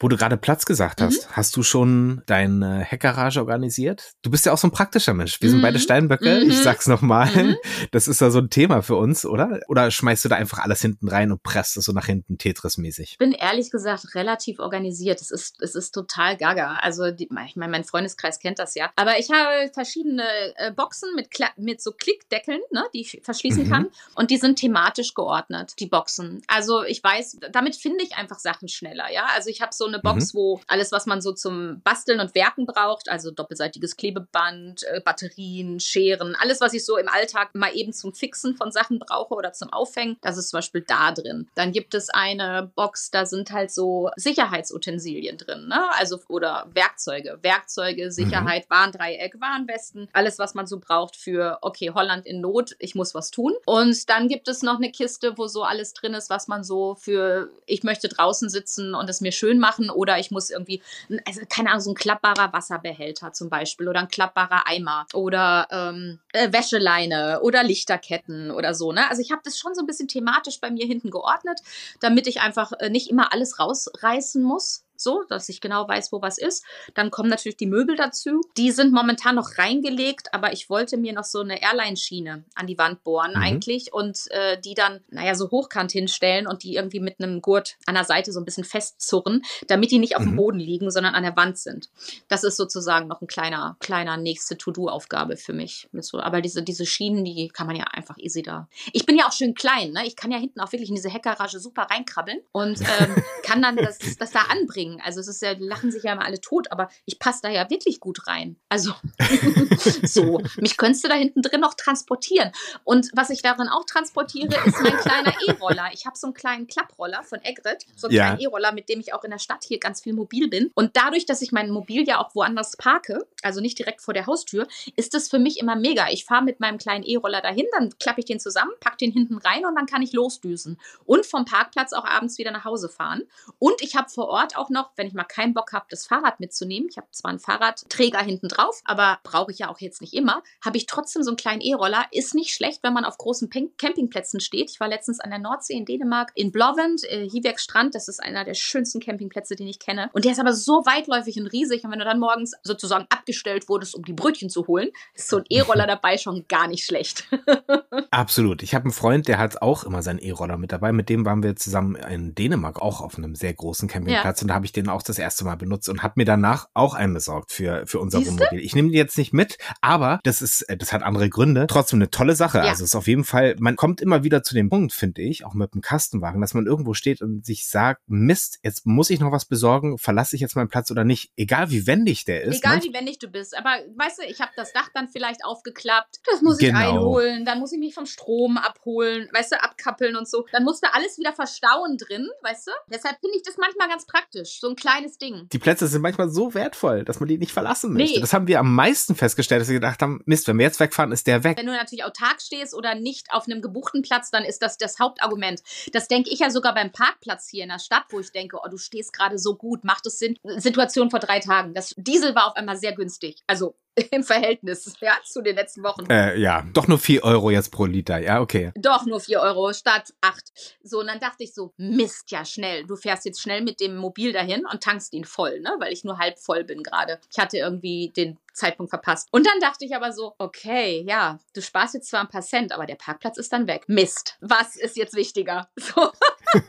Wo du gerade Platz gesagt hast, mhm. hast du schon deine Heckgarage organisiert? Du bist ja auch so ein praktischer Mensch. Wir mhm. sind beide mhm. Steinböcke. Mhm. Ich sag's nochmal. Mhm. Das ist ja so ein Thema für uns, oder? Oder schmeißt du da einfach alles hinten rein und presst es so nach hinten Tetris-mäßig? Ich bin ehrlich gesagt relativ organisiert. Es ist, es ist total gaga. Also, die, ich meine, mein Freundeskreis kennt das ja. Aber ich habe verschiedene äh, Boxen mit, mit so Klickdeckeln, ne, die ich verschließen mhm. kann. Und die sind thematisch geordnet, die Boxen. Also, ich weiß, damit finde ich einfach Sachen schneller, ja. Also, ich habe so eine Box, mhm. wo alles, was man so zum Basteln und Werken braucht, also doppelseitiges Klebeband, äh, Batterien, Scheren, alles, was ich so im Alltag mal eben zum Fixen von Sachen brauche oder zum Aufhängen, das ist zum Beispiel da drin. Dann gibt es eine Box, da sind halt so Sicherheitsutensilien drin, ne? Also oder Werkzeuge, Werkzeuge, mhm. Sicherheit, mhm. Warndreieck, Warnwesten, alles, was man so braucht für, okay, Holland in Not, ich muss was tun. Und dann gibt es noch eine Kiste, wo so alles drin ist, was man so für, ich möchte draußen sitzen und es mir schön machen machen oder ich muss irgendwie, also keine Ahnung, so ein klappbarer Wasserbehälter zum Beispiel oder ein klappbarer Eimer oder ähm, äh, Wäscheleine oder Lichterketten oder so. Ne? Also ich habe das schon so ein bisschen thematisch bei mir hinten geordnet, damit ich einfach äh, nicht immer alles rausreißen muss, so, dass ich genau weiß, wo was ist. Dann kommen natürlich die Möbel dazu. Die sind momentan noch reingelegt, aber ich wollte mir noch so eine Airline-Schiene an die Wand bohren mhm. eigentlich und äh, die dann, naja, so hochkant hinstellen und die irgendwie mit einem Gurt an der Seite so ein bisschen festzurren, damit die nicht auf mhm. dem Boden liegen, sondern an der Wand sind. Das ist sozusagen noch ein kleiner, kleiner nächste To-Do-Aufgabe für mich. Aber diese, diese Schienen, die kann man ja einfach easy da. Ich bin ja auch schön klein, ne? Ich kann ja hinten auch wirklich in diese Heckgarage super reinkrabbeln und ähm, kann dann das, das da anbringen Ding. Also es ist ja, lachen sich ja immer alle tot, aber ich passe da ja wirklich gut rein. Also so, mich könntest du da hinten drin noch transportieren. Und was ich darin auch transportiere, ist mein kleiner E-Roller. Ich habe so einen kleinen Klapproller von Egret, so einen ja. kleinen E-Roller, mit dem ich auch in der Stadt hier ganz viel mobil bin. Und dadurch, dass ich mein Mobil ja auch woanders parke, also nicht direkt vor der Haustür, ist das für mich immer mega. Ich fahre mit meinem kleinen E-Roller dahin, dann klappe ich den zusammen, packe den hinten rein und dann kann ich losdüsen. Und vom Parkplatz auch abends wieder nach Hause fahren. Und ich habe vor Ort auch noch, wenn ich mal keinen Bock habe, das Fahrrad mitzunehmen, ich habe zwar einen Fahrradträger hinten drauf, aber brauche ich ja auch jetzt nicht immer, habe ich trotzdem so einen kleinen E-Roller. Ist nicht schlecht, wenn man auf großen Campingplätzen steht. Ich war letztens an der Nordsee in Dänemark, in Blovend, äh, Strand. Das ist einer der schönsten Campingplätze, den ich kenne. Und der ist aber so weitläufig und riesig. Und wenn du dann morgens sozusagen abgestellt wurdest, um die Brötchen zu holen, ist so ein E-Roller dabei schon gar nicht schlecht. Absolut. Ich habe einen Freund, der hat auch immer seinen E-Roller mit dabei. Mit dem waren wir zusammen in Dänemark auch auf einem sehr großen Campingplatz. Ja. Und da habe ich den auch das erste Mal benutzt und habe mir danach auch einen besorgt für, für unser Siehste? Wohnmobil. Ich nehme den jetzt nicht mit, aber das ist, äh, das hat andere Gründe. Trotzdem eine tolle Sache. Ja. Also es ist auf jeden Fall, man kommt immer wieder zu dem Punkt, finde ich, auch mit dem Kastenwagen, dass man irgendwo steht und sich sagt, Mist, jetzt muss ich noch was besorgen, verlasse ich jetzt meinen Platz oder nicht, egal wie wendig der ist. Egal wie wendig du bist, aber weißt du, ich habe das Dach dann vielleicht aufgeklappt, das muss genau. ich einholen, dann muss ich mich vom Strom abholen, weißt du, abkappeln und so. Dann musst du alles wieder verstauen drin, weißt du? Deshalb finde ich das manchmal ganz praktisch, so ein kleines Ding. Die Plätze sind manchmal so wertvoll, dass man die nicht verlassen möchte. Nee. Das haben wir am meisten festgestellt, dass wir gedacht haben, Mist, wenn wir jetzt wegfahren, ist der weg. Wenn du natürlich autark stehst oder nicht auf einem gebuchten Platz, dann ist das das Hauptargument. Das denke ich ja sogar beim Parkplatz hier in der Stadt, wo ich denke, oh, du stehst gerade so gut, macht es Sinn. Situation vor drei Tagen. Das Diesel war auf einmal sehr günstig. Also im Verhältnis ja, zu den letzten Wochen. Äh, ja, doch nur 4 Euro jetzt pro Liter, ja, okay. Doch nur 4 Euro statt 8. So, und dann dachte ich so, Mist, ja, schnell. Du fährst jetzt schnell mit dem Mobil dahin und tankst ihn voll, ne? Weil ich nur halb voll bin gerade. Ich hatte irgendwie den Zeitpunkt verpasst. Und dann dachte ich aber so, okay, ja, du sparst jetzt zwar ein paar Cent, aber der Parkplatz ist dann weg. Mist, was ist jetzt wichtiger? So.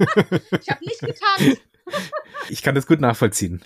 ich habe nicht getan. ich kann das gut nachvollziehen.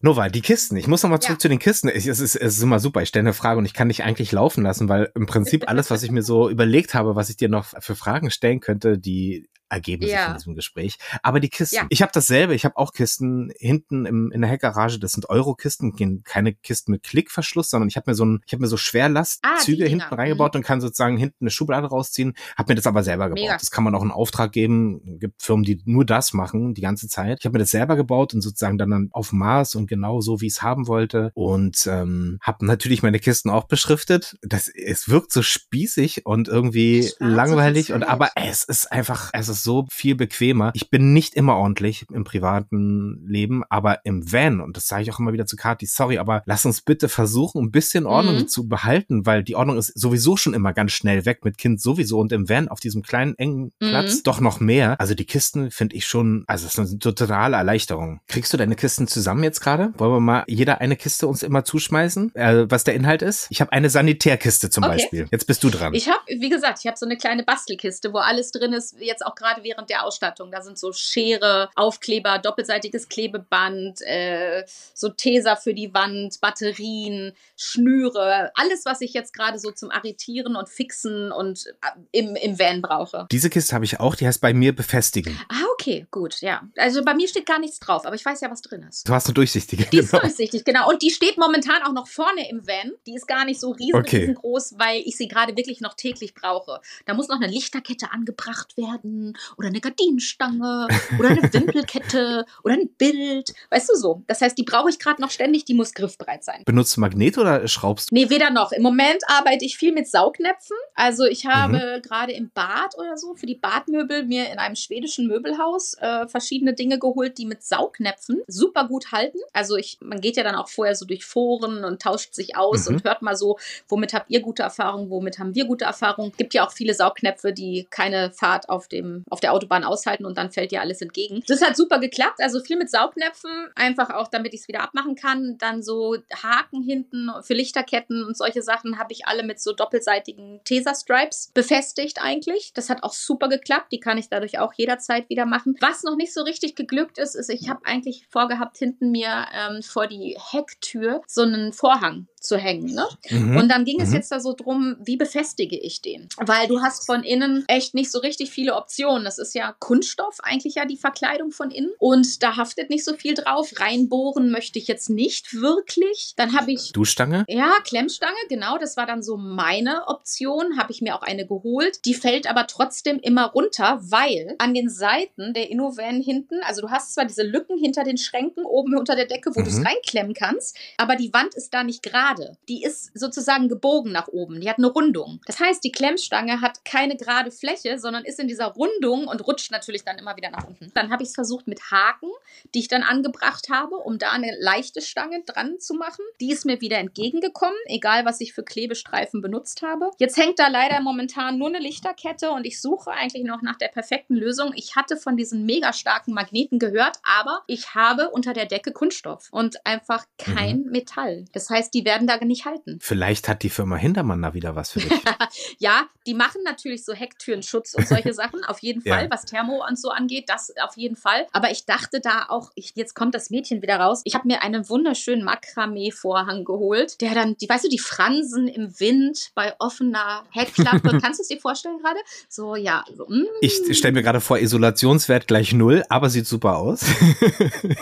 Nova, die Kisten. Ich muss nochmal zurück ja. zu den Kisten. Es ist, es ist immer super. Ich stelle eine Frage und ich kann dich eigentlich laufen lassen, weil im Prinzip alles, was ich mir so überlegt habe, was ich dir noch für Fragen stellen könnte, die ergeben ja. sich in diesem Gespräch. Aber die Kisten, ja. ich habe dasselbe, ich habe auch Kisten hinten im, in der Heckgarage, das sind Euro-Kisten, keine Kisten mit Klickverschluss, sondern ich habe mir so ein, ich habe mir so Schwerlastzüge ah, hinten reingebaut mhm. und kann sozusagen hinten eine Schublade rausziehen, habe mir das aber selber gebaut. Mega. Das kann man auch in Auftrag geben, gibt Firmen, die nur das machen, die ganze Zeit. Ich habe mir das selber gebaut und sozusagen dann, dann auf Maß und genau so, wie ich es haben wollte und ähm, habe natürlich meine Kisten auch beschriftet. Das, es wirkt so spießig und irgendwie langweilig und aber es ist einfach, es ist ist so viel bequemer. Ich bin nicht immer ordentlich im privaten Leben, aber im Van, und das sage ich auch immer wieder zu Kati, sorry, aber lass uns bitte versuchen, ein bisschen Ordnung mhm. zu behalten, weil die Ordnung ist sowieso schon immer ganz schnell weg mit Kind sowieso und im Van auf diesem kleinen engen mhm. Platz doch noch mehr. Also die Kisten finde ich schon, also es ist eine totale Erleichterung. Kriegst du deine Kisten zusammen jetzt gerade? Wollen wir mal jeder eine Kiste uns immer zuschmeißen, äh, was der Inhalt ist? Ich habe eine Sanitärkiste zum okay. Beispiel. Jetzt bist du dran. Ich habe, wie gesagt, ich habe so eine kleine Bastelkiste, wo alles drin ist, jetzt auch gerade gerade während der Ausstattung. Da sind so Schere, Aufkleber, doppelseitiges Klebeband, äh, so Teser für die Wand, Batterien, Schnüre, alles, was ich jetzt gerade so zum Arretieren und Fixen und äh, im, im Van brauche. Diese Kiste habe ich auch, die heißt bei mir befestigen. Ah, okay, gut, ja. Also bei mir steht gar nichts drauf, aber ich weiß ja, was drin ist. Du hast eine durchsichtige. Die genau. ist durchsichtig, genau. Und die steht momentan auch noch vorne im Van. Die ist gar nicht so riesen, okay. riesengroß, weil ich sie gerade wirklich noch täglich brauche. Da muss noch eine Lichterkette angebracht werden oder eine Gardinenstange oder eine Wimpelkette oder ein Bild. Weißt du so? Das heißt, die brauche ich gerade noch ständig, die muss griffbereit sein. Benutzt du Magnet oder schraubst du? Nee, weder noch. Im Moment arbeite ich viel mit Saugnäpfen. Also ich habe mhm. gerade im Bad oder so für die Badmöbel mir in einem schwedischen Möbelhaus äh, verschiedene Dinge geholt, die mit Saugnäpfen super gut halten. Also ich, man geht ja dann auch vorher so durch Foren und tauscht sich aus mhm. und hört mal so, womit habt ihr gute Erfahrungen, womit haben wir gute Erfahrungen. Gibt ja auch viele Saugnäpfe, die keine Fahrt auf dem auf der Autobahn aushalten und dann fällt dir alles entgegen. Das hat super geklappt. Also viel mit Saugnäpfen, einfach auch, damit ich es wieder abmachen kann. Dann so Haken hinten für Lichterketten und solche Sachen habe ich alle mit so doppelseitigen Tesa-Stripes befestigt eigentlich. Das hat auch super geklappt. Die kann ich dadurch auch jederzeit wieder machen. Was noch nicht so richtig geglückt ist, ist, ich habe eigentlich vorgehabt, hinten mir ähm, vor die Hecktür so einen Vorhang zu hängen. Ne? Mhm. Und dann ging es mhm. jetzt da so drum, wie befestige ich den? Weil du hast von innen echt nicht so richtig viele Optionen. Das ist ja Kunststoff eigentlich ja die Verkleidung von innen und da haftet nicht so viel drauf. Reinbohren möchte ich jetzt nicht wirklich. Dann habe ich Duschstange? Ja, Klemmstange, genau. Das war dann so meine Option. Habe ich mir auch eine geholt. Die fällt aber trotzdem immer runter, weil an den Seiten der Innovan hinten, also du hast zwar diese Lücken hinter den Schränken oben unter der Decke, wo mhm. du es reinklemmen kannst, aber die Wand ist da nicht gerade. Die ist sozusagen gebogen nach oben. Die hat eine Rundung. Das heißt, die Klemmstange hat keine gerade Fläche, sondern ist in dieser Rundung und rutscht natürlich dann immer wieder nach unten. Dann habe ich es versucht mit Haken, die ich dann angebracht habe, um da eine leichte Stange dran zu machen. Die ist mir wieder entgegengekommen, egal was ich für Klebestreifen benutzt habe. Jetzt hängt da leider momentan nur eine Lichterkette und ich suche eigentlich noch nach der perfekten Lösung. Ich hatte von diesen mega starken Magneten gehört, aber ich habe unter der Decke Kunststoff und einfach kein mhm. Metall. Das heißt, die werden da nicht halten. Vielleicht hat die Firma Hintermann da wieder was für dich. ja, die machen natürlich so Hecktürenschutz und solche Sachen, auf jeden Fall, ja. was Thermo und so angeht, das auf jeden Fall. Aber ich dachte da auch, ich, jetzt kommt das Mädchen wieder raus. Ich habe mir einen wunderschönen Makramee-Vorhang geholt, der dann, die, weißt du, die Fransen im Wind bei offener Heckklappe. Kannst du es dir vorstellen gerade? So, ja. So, mm. Ich stelle mir gerade vor, Isolationswert gleich null, aber sieht super aus.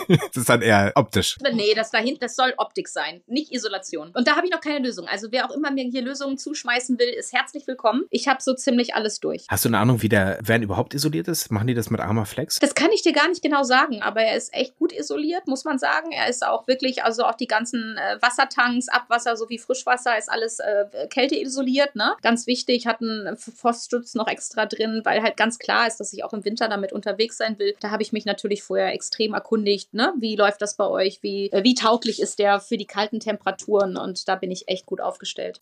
das ist dann eher optisch. Nee, das dahinter, das soll Optik sein, nicht Isolation. Und da habe ich noch keine Lösung. Also wer auch immer mir hier Lösungen zuschmeißen will, ist herzlich willkommen. Ich habe so ziemlich alles durch. Hast du eine Ahnung, wie der Van überhaupt isoliert ist? Machen die das mit Armaflex? Das kann ich dir gar nicht genau sagen, aber er ist echt gut isoliert, muss man sagen. Er ist auch wirklich, also auch die ganzen äh, Wassertanks, Abwasser sowie Frischwasser ist alles äh, kälteisoliert, ne? Ganz wichtig, hat einen Frostschutz noch extra drin, weil halt ganz klar ist, dass ich auch im Winter damit unterwegs sein will. Da habe ich mich natürlich vorher extrem erkundigt, ne? Wie läuft das bei euch? Wie, äh, wie tauglich ist der für die kalten Temperaturen? Und da bin ich echt gut aufgestellt.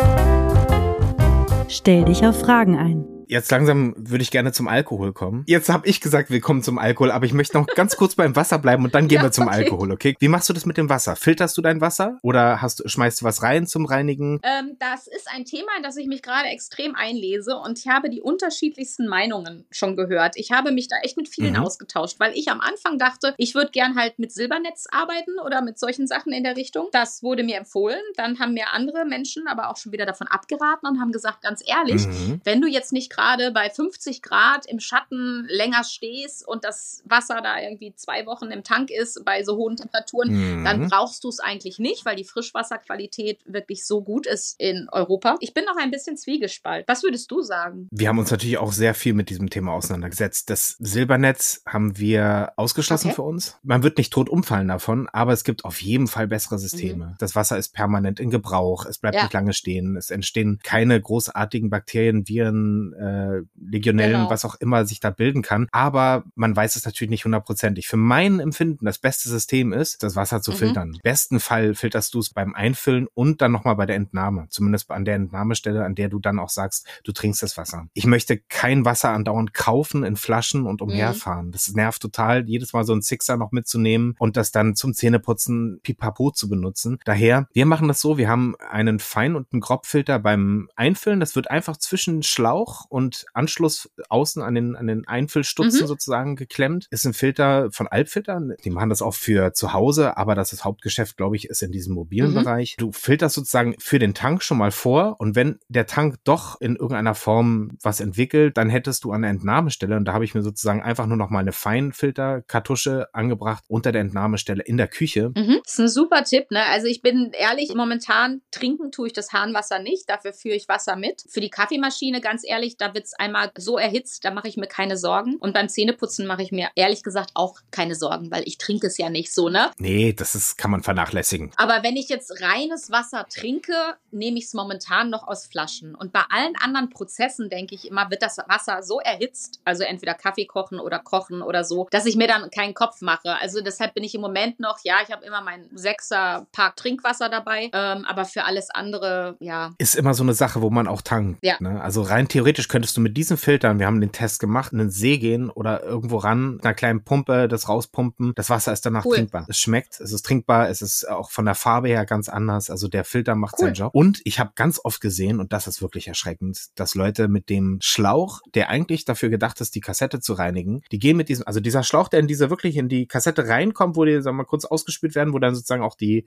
Stell dich auf Fragen ein. Jetzt langsam würde ich gerne zum Alkohol kommen. Jetzt habe ich gesagt, willkommen zum Alkohol, aber ich möchte noch ganz kurz beim Wasser bleiben und dann gehen ja, wir zum okay. Alkohol, okay? Wie machst du das mit dem Wasser? Filterst du dein Wasser oder hast, schmeißt du was rein zum Reinigen? Ähm, das ist ein Thema, in das ich mich gerade extrem einlese und ich habe die unterschiedlichsten Meinungen schon gehört. Ich habe mich da echt mit vielen mhm. ausgetauscht, weil ich am Anfang dachte, ich würde gern halt mit Silbernetz arbeiten oder mit solchen Sachen in der Richtung. Das wurde mir empfohlen. Dann haben mir andere Menschen aber auch schon wieder davon abgeraten und haben gesagt, ganz ehrlich, mhm. wenn du jetzt nicht gerade bei 50 Grad im Schatten länger stehst und das Wasser da irgendwie zwei Wochen im Tank ist bei so hohen Temperaturen, mhm. dann brauchst du es eigentlich nicht, weil die Frischwasserqualität wirklich so gut ist in Europa. Ich bin noch ein bisschen zwiegespalten. Was würdest du sagen? Wir haben uns natürlich auch sehr viel mit diesem Thema auseinandergesetzt. Das Silbernetz haben wir ausgeschlossen okay. für uns. Man wird nicht tot umfallen davon, aber es gibt auf jeden Fall bessere Systeme. Mhm. Das Wasser ist permanent in Gebrauch, es bleibt ja. nicht lange stehen, es entstehen keine großartigen Bakterien, Viren, äh, Legionellen, genau. was auch immer sich da bilden kann. Aber man weiß es natürlich nicht hundertprozentig. Für mein Empfinden das beste System ist, das Wasser zu mhm. filtern. Im besten Fall filterst du es beim Einfüllen und dann nochmal bei der Entnahme. Zumindest an der Entnahmestelle, an der du dann auch sagst, du trinkst das Wasser. Ich möchte kein Wasser andauernd kaufen in Flaschen und umherfahren. Mhm. Das nervt total, jedes Mal so ein Sixer noch mitzunehmen und das dann zum Zähneputzen pipapo zu benutzen. Daher, wir machen das so, wir haben einen Fein- und einen Grobfilter beim Einfüllen. Das wird einfach zwischen Schlauch und Anschluss außen an den, an den Einfüllstutzen mhm. sozusagen geklemmt. Ist ein Filter von Alpfiltern. Die machen das auch für zu Hause, aber das, das Hauptgeschäft, glaube ich, ist in diesem mobilen mhm. Bereich. Du filterst sozusagen für den Tank schon mal vor und wenn der Tank doch in irgendeiner Form was entwickelt, dann hättest du an der Entnahmestelle, und da habe ich mir sozusagen einfach nur noch mal eine Feinfilterkartusche angebracht unter der Entnahmestelle in der Küche. Mhm. Das ist ein super Tipp, ne? Also ich bin ehrlich, momentan trinken tue ich das Hahnwasser nicht, dafür führe ich Wasser mit. Für die Kaffeemaschine, ganz ehrlich, da wird es einmal so erhitzt, da mache ich mir keine Sorgen. Und beim Zähneputzen mache ich mir ehrlich gesagt auch keine Sorgen, weil ich trinke es ja nicht so, ne? Nee, das ist, kann man vernachlässigen. Aber wenn ich jetzt reines Wasser trinke, nehme ich es momentan noch aus Flaschen. Und bei allen anderen Prozessen, denke ich immer, wird das Wasser so erhitzt, also entweder Kaffee kochen oder kochen oder so, dass ich mir dann keinen Kopf mache. Also deshalb bin ich im Moment noch, ja, ich habe immer mein sechser Park Trinkwasser dabei, ähm, aber für alles andere, ja. Ist immer so eine Sache, wo man auch tankt. Ja. Ne? Also rein theoretisch könntest du mit diesen Filtern, wir haben den Test gemacht, in den See gehen oder irgendwo ran, einer kleinen Pumpe, das rauspumpen. Das Wasser ist danach cool. trinkbar. Es schmeckt, es ist trinkbar, es ist auch von der Farbe her ganz anders. Also der Filter macht cool. seinen Job. Und ich habe ganz oft gesehen, und das ist wirklich erschreckend, dass Leute mit dem Schlauch, der eigentlich dafür gedacht ist, die Kassette zu reinigen, die gehen mit diesem, also dieser Schlauch, der in diese wirklich in die Kassette reinkommt, wo die, sagen wir mal, kurz ausgespült werden, wo dann sozusagen auch die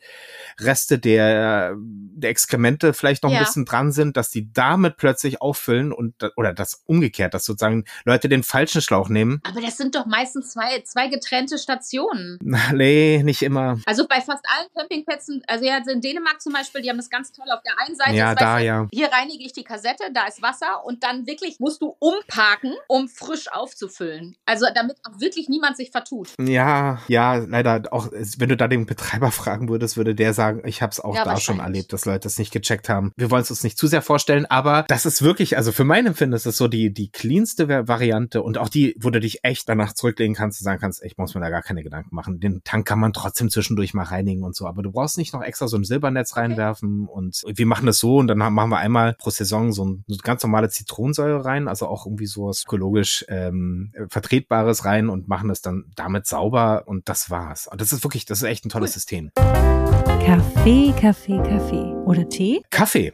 Reste der, der Exkremente vielleicht noch ja. ein bisschen dran sind, dass die damit plötzlich auffüllen und oder das umgekehrt, dass sozusagen Leute den falschen Schlauch nehmen. Aber das sind doch meistens zwei, zwei getrennte Stationen. Nee, nicht immer. Also bei fast allen Campingplätzen, also ja, in Dänemark zum Beispiel, die haben das ganz toll auf der einen Seite. Ja, da, ja. Hier reinige ich die Kassette, da ist Wasser und dann wirklich musst du umparken, um frisch aufzufüllen. Also damit auch wirklich niemand sich vertut. Ja, ja, leider auch, wenn du da den Betreiber fragen würdest, würde der sagen, ich habe es auch ja, da schon erlebt, dass Leute es nicht gecheckt haben. Wir wollen es uns nicht zu sehr vorstellen, aber das ist wirklich, also für mein Empfinden ist so die, die cleanste Variante und auch die, wo du dich echt danach zurücklegen kannst und sagen kannst, ich muss mir da gar keine Gedanken machen. Den Tank kann man trotzdem zwischendurch mal reinigen und so, aber du brauchst nicht noch extra so ein Silbernetz reinwerfen und wir machen das so und dann machen wir einmal pro Saison so ein, so ganz normale Zitronensäure rein, also auch irgendwie so was ökologisch ähm, Vertretbares rein und machen das dann damit sauber und das war's. Und das ist wirklich, das ist echt ein tolles cool. System. Kaffee, Kaffee, Kaffee. Oder Tee? Kaffee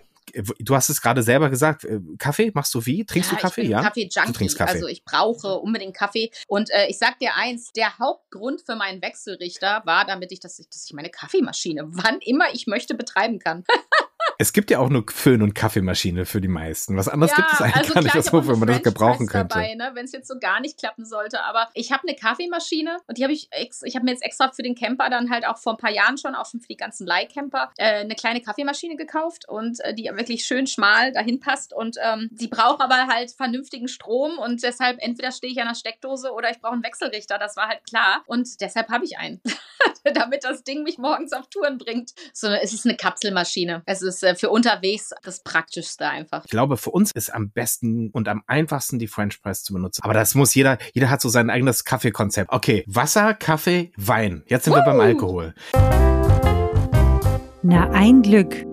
du hast es gerade selber gesagt, äh, Kaffee machst du wie? Trinkst ja, du Kaffee? Ich bin ja, Kaffee-Junkie. Du trinkst Kaffee. Also ich brauche unbedingt Kaffee. Und äh, ich sag dir eins, der Hauptgrund für meinen Wechselrichter war, damit ich, dass ich, dass ich meine Kaffeemaschine, wann immer ich möchte, betreiben kann. Es gibt ja auch nur Föhn- und Kaffeemaschine für die meisten. Was anderes ja, gibt es eigentlich also gar nicht, was man das gebrauchen könnte. ne, Wenn es jetzt so gar nicht klappen sollte. Aber ich habe eine Kaffeemaschine und die habe ich, ich habe mir jetzt extra für den Camper dann halt auch vor ein paar Jahren schon, auch schon für die ganzen Leihcamper, äh, eine kleine Kaffeemaschine gekauft und äh, die wirklich schön schmal dahin passt. Und ähm, die braucht aber halt vernünftigen Strom und deshalb entweder stehe ich an der Steckdose oder ich brauche einen Wechselrichter. Das war halt klar. Und deshalb habe ich einen. Damit das Ding mich morgens auf Touren bringt. So, es ist eine Kapselmaschine. Es ist für unterwegs das Praktischste einfach. Ich glaube, für uns ist am besten und am einfachsten die French Press zu benutzen. Aber das muss jeder, jeder hat so sein eigenes Kaffeekonzept. Okay, Wasser, Kaffee, Wein. Jetzt sind uh. wir beim Alkohol. Na, ein Glück.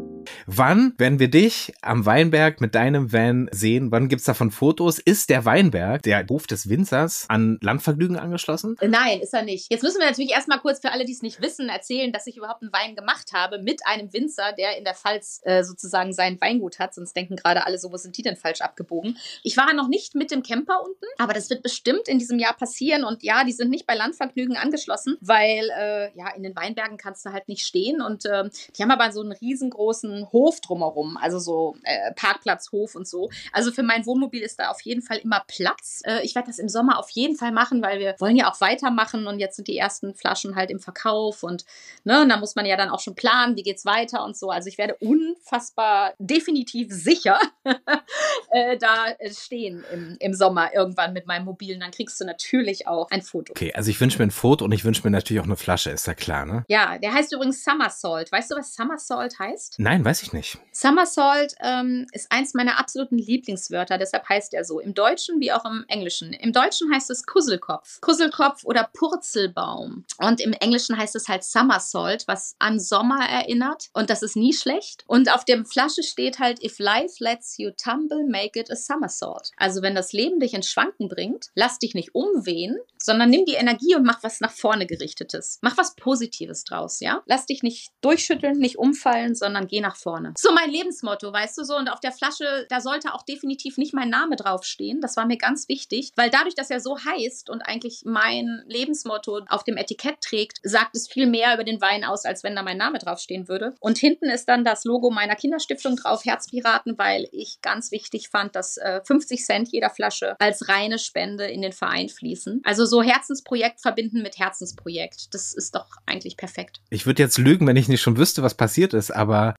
Wann werden wir dich am Weinberg mit deinem Van sehen? Wann gibt's davon Fotos? Ist der Weinberg, der Hof des Winzers, an Landvergnügen angeschlossen? Nein, ist er nicht. Jetzt müssen wir natürlich erstmal kurz für alle, die es nicht wissen, erzählen, dass ich überhaupt einen Wein gemacht habe mit einem Winzer, der in der Pfalz äh, sozusagen sein Weingut hat. Sonst denken gerade alle so, wo sind die denn falsch abgebogen? Ich war noch nicht mit dem Camper unten, aber das wird bestimmt in diesem Jahr passieren. Und ja, die sind nicht bei Landvergnügen angeschlossen, weil äh, ja, in den Weinbergen kannst du halt nicht stehen. Und äh, die haben aber so einen riesengroßen Hof drumherum, also so äh, Parkplatz, Hof und so. Also für mein Wohnmobil ist da auf jeden Fall immer Platz. Äh, ich werde das im Sommer auf jeden Fall machen, weil wir wollen ja auch weitermachen und jetzt sind die ersten Flaschen halt im Verkauf und ne, da muss man ja dann auch schon planen, wie geht's weiter und so. Also ich werde unfassbar definitiv sicher äh, da äh, stehen im, im Sommer irgendwann mit meinem Mobil. Und dann kriegst du natürlich auch ein Foto. Okay, also ich wünsche mir ein Foto und ich wünsche mir natürlich auch eine Flasche, ist ja klar, ne? Ja, der heißt übrigens Summer Salt. Weißt du, was Summer Salt heißt? Nein, weiß ich nicht. Summersault ähm, ist eins meiner absoluten Lieblingswörter, deshalb heißt er so. Im Deutschen wie auch im Englischen. Im Deutschen heißt es Kusselkopf. Kusselkopf oder Purzelbaum. Und im Englischen heißt es halt Summersault, was an Sommer erinnert. Und das ist nie schlecht. Und auf der Flasche steht halt, if life lets you tumble, make it a somersault. Also wenn das Leben dich ins Schwanken bringt, lass dich nicht umwehen, sondern nimm die Energie und mach was nach vorne gerichtetes. Mach was Positives draus, ja? Lass dich nicht durchschütteln, nicht umfallen, sondern geh nach vorne. So mein Lebensmotto, weißt du so. Und auf der Flasche, da sollte auch definitiv nicht mein Name draufstehen. Das war mir ganz wichtig, weil dadurch, dass er so heißt und eigentlich mein Lebensmotto auf dem Etikett trägt, sagt es viel mehr über den Wein aus, als wenn da mein Name draufstehen würde. Und hinten ist dann das Logo meiner Kinderstiftung drauf, Herzpiraten, weil ich ganz wichtig fand, dass äh, 50 Cent jeder Flasche als reine Spende in den Verein fließen. Also so Herzensprojekt verbinden mit Herzensprojekt. Das ist doch eigentlich perfekt. Ich würde jetzt lügen, wenn ich nicht schon wüsste, was passiert ist, aber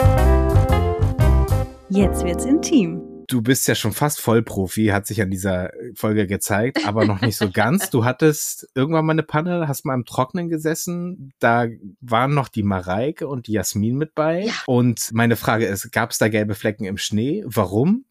Jetzt wird's intim. Du bist ja schon fast Vollprofi, hat sich an dieser Folge gezeigt, aber noch nicht so ganz. Du hattest irgendwann mal eine Panne, hast mal im Trocknen gesessen. Da waren noch die Mareike und die Jasmin mit bei. Ja. Und meine Frage ist, gab es da gelbe Flecken im Schnee? Warum?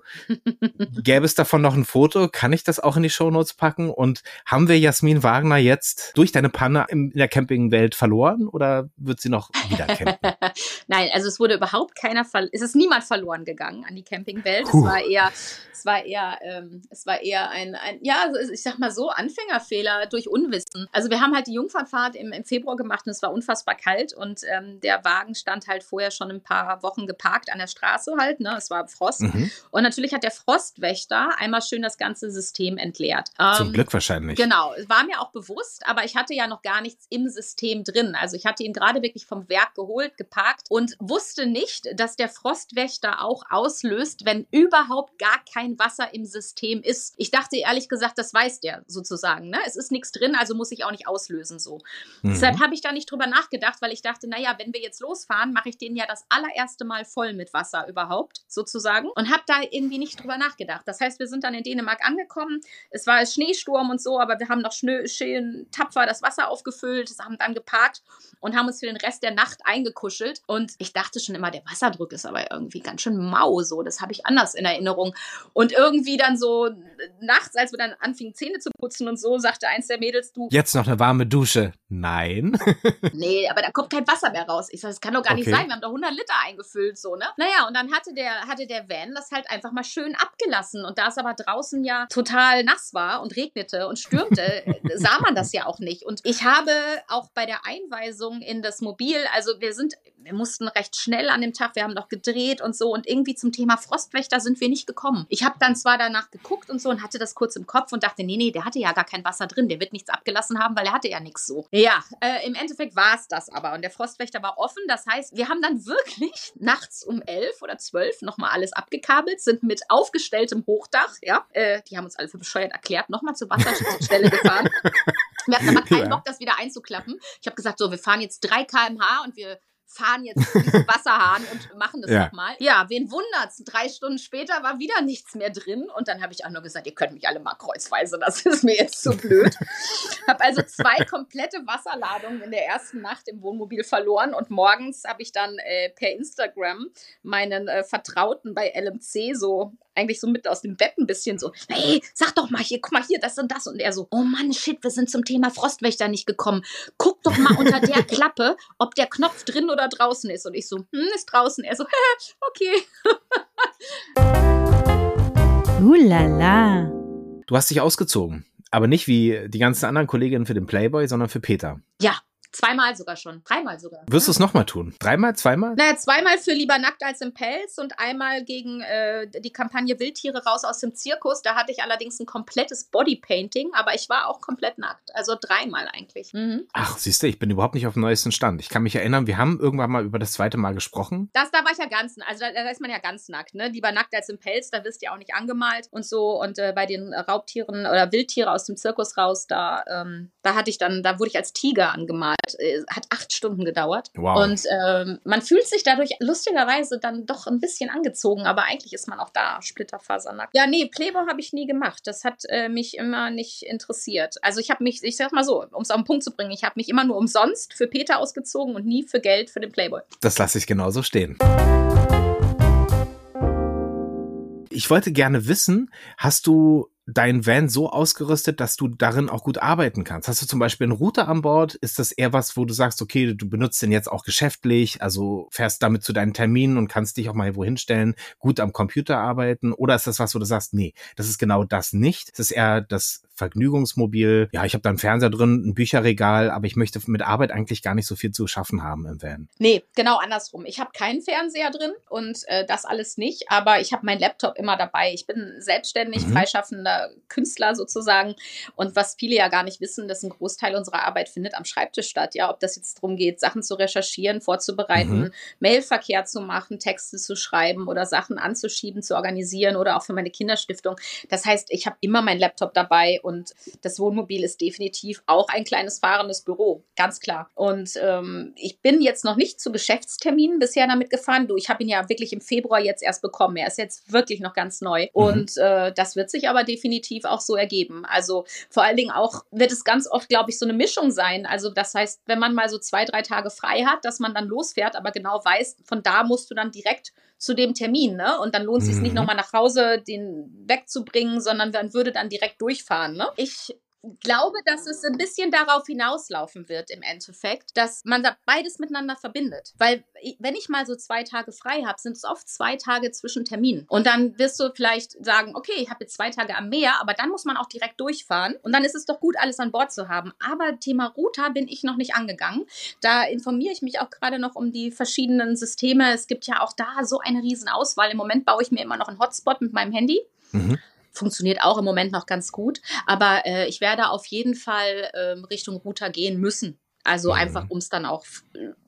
Gäbe es davon noch ein Foto? Kann ich das auch in die Shownotes packen? Und haben wir Jasmin Wagner jetzt durch deine Panne in der Campingwelt verloren oder wird sie noch wieder campen? Nein, also es wurde überhaupt keiner, es ist niemand verloren gegangen an die Campingwelt. Es war eher, es war eher, ähm, es war eher ein, ein, ja, ich sag mal so, Anfängerfehler durch Unwissen. Also wir haben halt die Jungfernfahrt im, im Februar gemacht und es war unfassbar kalt und ähm, der Wagen stand halt vorher schon ein paar Wochen geparkt an der Straße halt, ne? Es war Frost. Mhm. Und natürlich hat der Frostwächter einmal schön das ganze System entleert. Zum ähm, Glück wahrscheinlich. Genau, war mir auch bewusst, aber ich hatte ja noch gar nichts im System drin. Also ich hatte ihn gerade wirklich vom Werk geholt, geparkt und wusste nicht, dass der Frostwächter auch auslöst, wenn überhaupt gar kein Wasser im System ist. Ich dachte ehrlich gesagt, das weiß der sozusagen. Ne? Es ist nichts drin, also muss ich auch nicht auslösen so. Mhm. Deshalb habe ich da nicht drüber nachgedacht, weil ich dachte, naja, wenn wir jetzt losfahren, mache ich den ja das allererste Mal voll mit Wasser überhaupt sozusagen und habe da irgendwie nicht drüber nachgedacht. Das heißt, wir sind dann in Dänemark angekommen. Es war Schneesturm und so, aber wir haben noch schön tapfer das Wasser aufgefüllt, haben dann geparkt und haben uns für den Rest der Nacht eingekuschelt. Und ich dachte schon immer, der Wasserdruck ist aber irgendwie ganz schön mau. So, das habe ich anders in Erinnerung. Und irgendwie dann so nachts, als wir dann anfingen, Zähne zu putzen und so, sagte eins der Mädels, du. Jetzt noch eine warme Dusche. Nein. nee, aber da kommt kein Wasser mehr raus. Ich sage, das kann doch gar okay. nicht sein. Wir haben doch 100 Liter eingefüllt, so, ne? Naja, und dann hatte der, hatte der Van das halt einfach mal schön abgelassen. Und da es aber draußen ja total nass war und regnete und stürmte, sah man das ja auch nicht. Und ich habe auch bei der Einweisung in das Mobil, also wir sind, wir mussten recht schnell an dem Tag, wir haben noch gedreht und so und irgendwie zum Thema Frostwächter sind wir nicht gekommen. Ich habe dann zwar danach geguckt und so und hatte das kurz im Kopf und dachte, nee, nee, der hatte ja gar kein Wasser drin, der wird nichts abgelassen haben, weil er hatte ja nichts so. Ja, äh, im Endeffekt war es das aber und der Frostwächter war offen, das heißt, wir haben dann wirklich nachts um elf oder zwölf nochmal alles abgekabelt, sind mit aufgestelltem Hochdach, ja, äh, die haben uns alle für bescheuert erklärt, nochmal zur Wasserstelle gefahren. Wir hatten aber keinen Bock, das wieder einzuklappen. Ich habe gesagt, so, wir fahren jetzt 3 km/h und wir fahren jetzt diesen Wasserhahn und machen das ja. nochmal. Ja, wen wundert's? Drei Stunden später war wieder nichts mehr drin und dann habe ich auch nur gesagt, ihr könnt mich alle mal kreuzweise, das ist mir jetzt zu blöd. habe also zwei komplette Wasserladungen in der ersten Nacht im Wohnmobil verloren und morgens habe ich dann äh, per Instagram meinen äh, Vertrauten bei LMC so eigentlich so mit aus dem Bett ein bisschen so, hey, sag doch mal hier, guck mal hier, das und das. Und er so, oh Mann, shit, wir sind zum Thema Frostwächter nicht gekommen. Guck doch mal unter der Klappe, ob der Knopf drin oder draußen ist. Und ich so, hm, ist draußen. Er so, okay. Ulala. Du hast dich ausgezogen, aber nicht wie die ganzen anderen Kolleginnen für den Playboy, sondern für Peter. Ja, Zweimal sogar schon. Dreimal sogar. Wirst du es nochmal tun? Dreimal? Zweimal? Naja, zweimal für Lieber nackt als im Pelz und einmal gegen äh, die Kampagne Wildtiere raus aus dem Zirkus. Da hatte ich allerdings ein komplettes Bodypainting, aber ich war auch komplett nackt. Also dreimal eigentlich. Mhm. Ach, siehst du, ich bin überhaupt nicht auf dem neuesten Stand. Ich kann mich erinnern, wir haben irgendwann mal über das zweite Mal gesprochen. Das, da war ich ja ganz, also da, da ist man ja ganz nackt, ne? Lieber nackt als im Pelz, da wirst du ja auch nicht angemalt und so. Und äh, bei den Raubtieren oder Wildtiere aus dem Zirkus raus, da, ähm, da hatte ich dann, da wurde ich als Tiger angemalt. Äh, hat acht Stunden gedauert. Wow. Und ähm, man fühlt sich dadurch lustigerweise dann doch ein bisschen angezogen, aber eigentlich ist man auch da splitterfasernackt. Ja, nee, Playboy habe ich nie gemacht. Das hat äh, mich immer nicht interessiert. Also ich habe mich, ich sag mal so, um es auf den Punkt zu bringen, ich habe mich immer nur umsonst für Peter ausgezogen und nie für Geld für den Playboy. Das lasse ich genauso stehen. Ich wollte gerne wissen, hast du dein Van so ausgerüstet, dass du darin auch gut arbeiten kannst? Hast du zum Beispiel einen Router an Bord? Ist das eher was, wo du sagst, okay, du benutzt den jetzt auch geschäftlich, also fährst damit zu deinen Terminen und kannst dich auch mal wohin stellen, gut am Computer arbeiten? Oder ist das was, wo du sagst, nee, das ist genau das nicht? Es ist eher das Vergnügungsmobil. Ja, ich habe da einen Fernseher drin, ein Bücherregal, aber ich möchte mit Arbeit eigentlich gar nicht so viel zu schaffen haben im Van. Nee, genau andersrum. Ich habe keinen Fernseher drin und äh, das alles nicht, aber ich habe meinen Laptop immer dabei. Ich bin selbstständig, mhm. freischaffender Künstler sozusagen. Und was viele ja gar nicht wissen, dass ein Großteil unserer Arbeit findet am Schreibtisch statt. Ja, ob das jetzt darum geht, Sachen zu recherchieren, vorzubereiten, mhm. Mailverkehr zu machen, Texte zu schreiben oder Sachen anzuschieben, zu organisieren oder auch für meine Kinderstiftung. Das heißt, ich habe immer meinen Laptop dabei und und das Wohnmobil ist definitiv auch ein kleines fahrendes Büro, ganz klar. Und ähm, ich bin jetzt noch nicht zu Geschäftsterminen bisher damit gefahren. Du, ich habe ihn ja wirklich im Februar jetzt erst bekommen. Er ist jetzt wirklich noch ganz neu. Mhm. Und äh, das wird sich aber definitiv auch so ergeben. Also vor allen Dingen auch wird es ganz oft, glaube ich, so eine Mischung sein. Also das heißt, wenn man mal so zwei, drei Tage frei hat, dass man dann losfährt, aber genau weiß, von da musst du dann direkt zu dem Termin, ne? Und dann lohnt es sich mhm. nicht nochmal nach Hause, den wegzubringen, sondern man würde dann direkt durchfahren, ne? Ich glaube, dass es ein bisschen darauf hinauslaufen wird im Endeffekt, dass man da beides miteinander verbindet. Weil wenn ich mal so zwei Tage frei habe, sind es oft zwei Tage zwischen Terminen. Und dann wirst du vielleicht sagen, okay, ich habe jetzt zwei Tage am Meer, aber dann muss man auch direkt durchfahren. Und dann ist es doch gut, alles an Bord zu haben. Aber Thema Router bin ich noch nicht angegangen. Da informiere ich mich auch gerade noch um die verschiedenen Systeme. Es gibt ja auch da so eine riesen Auswahl. Im Moment baue ich mir immer noch einen Hotspot mit meinem Handy. Mhm funktioniert auch im Moment noch ganz gut. Aber äh, ich werde auf jeden Fall äh, Richtung Router gehen müssen. Also mhm. einfach, um es dann auch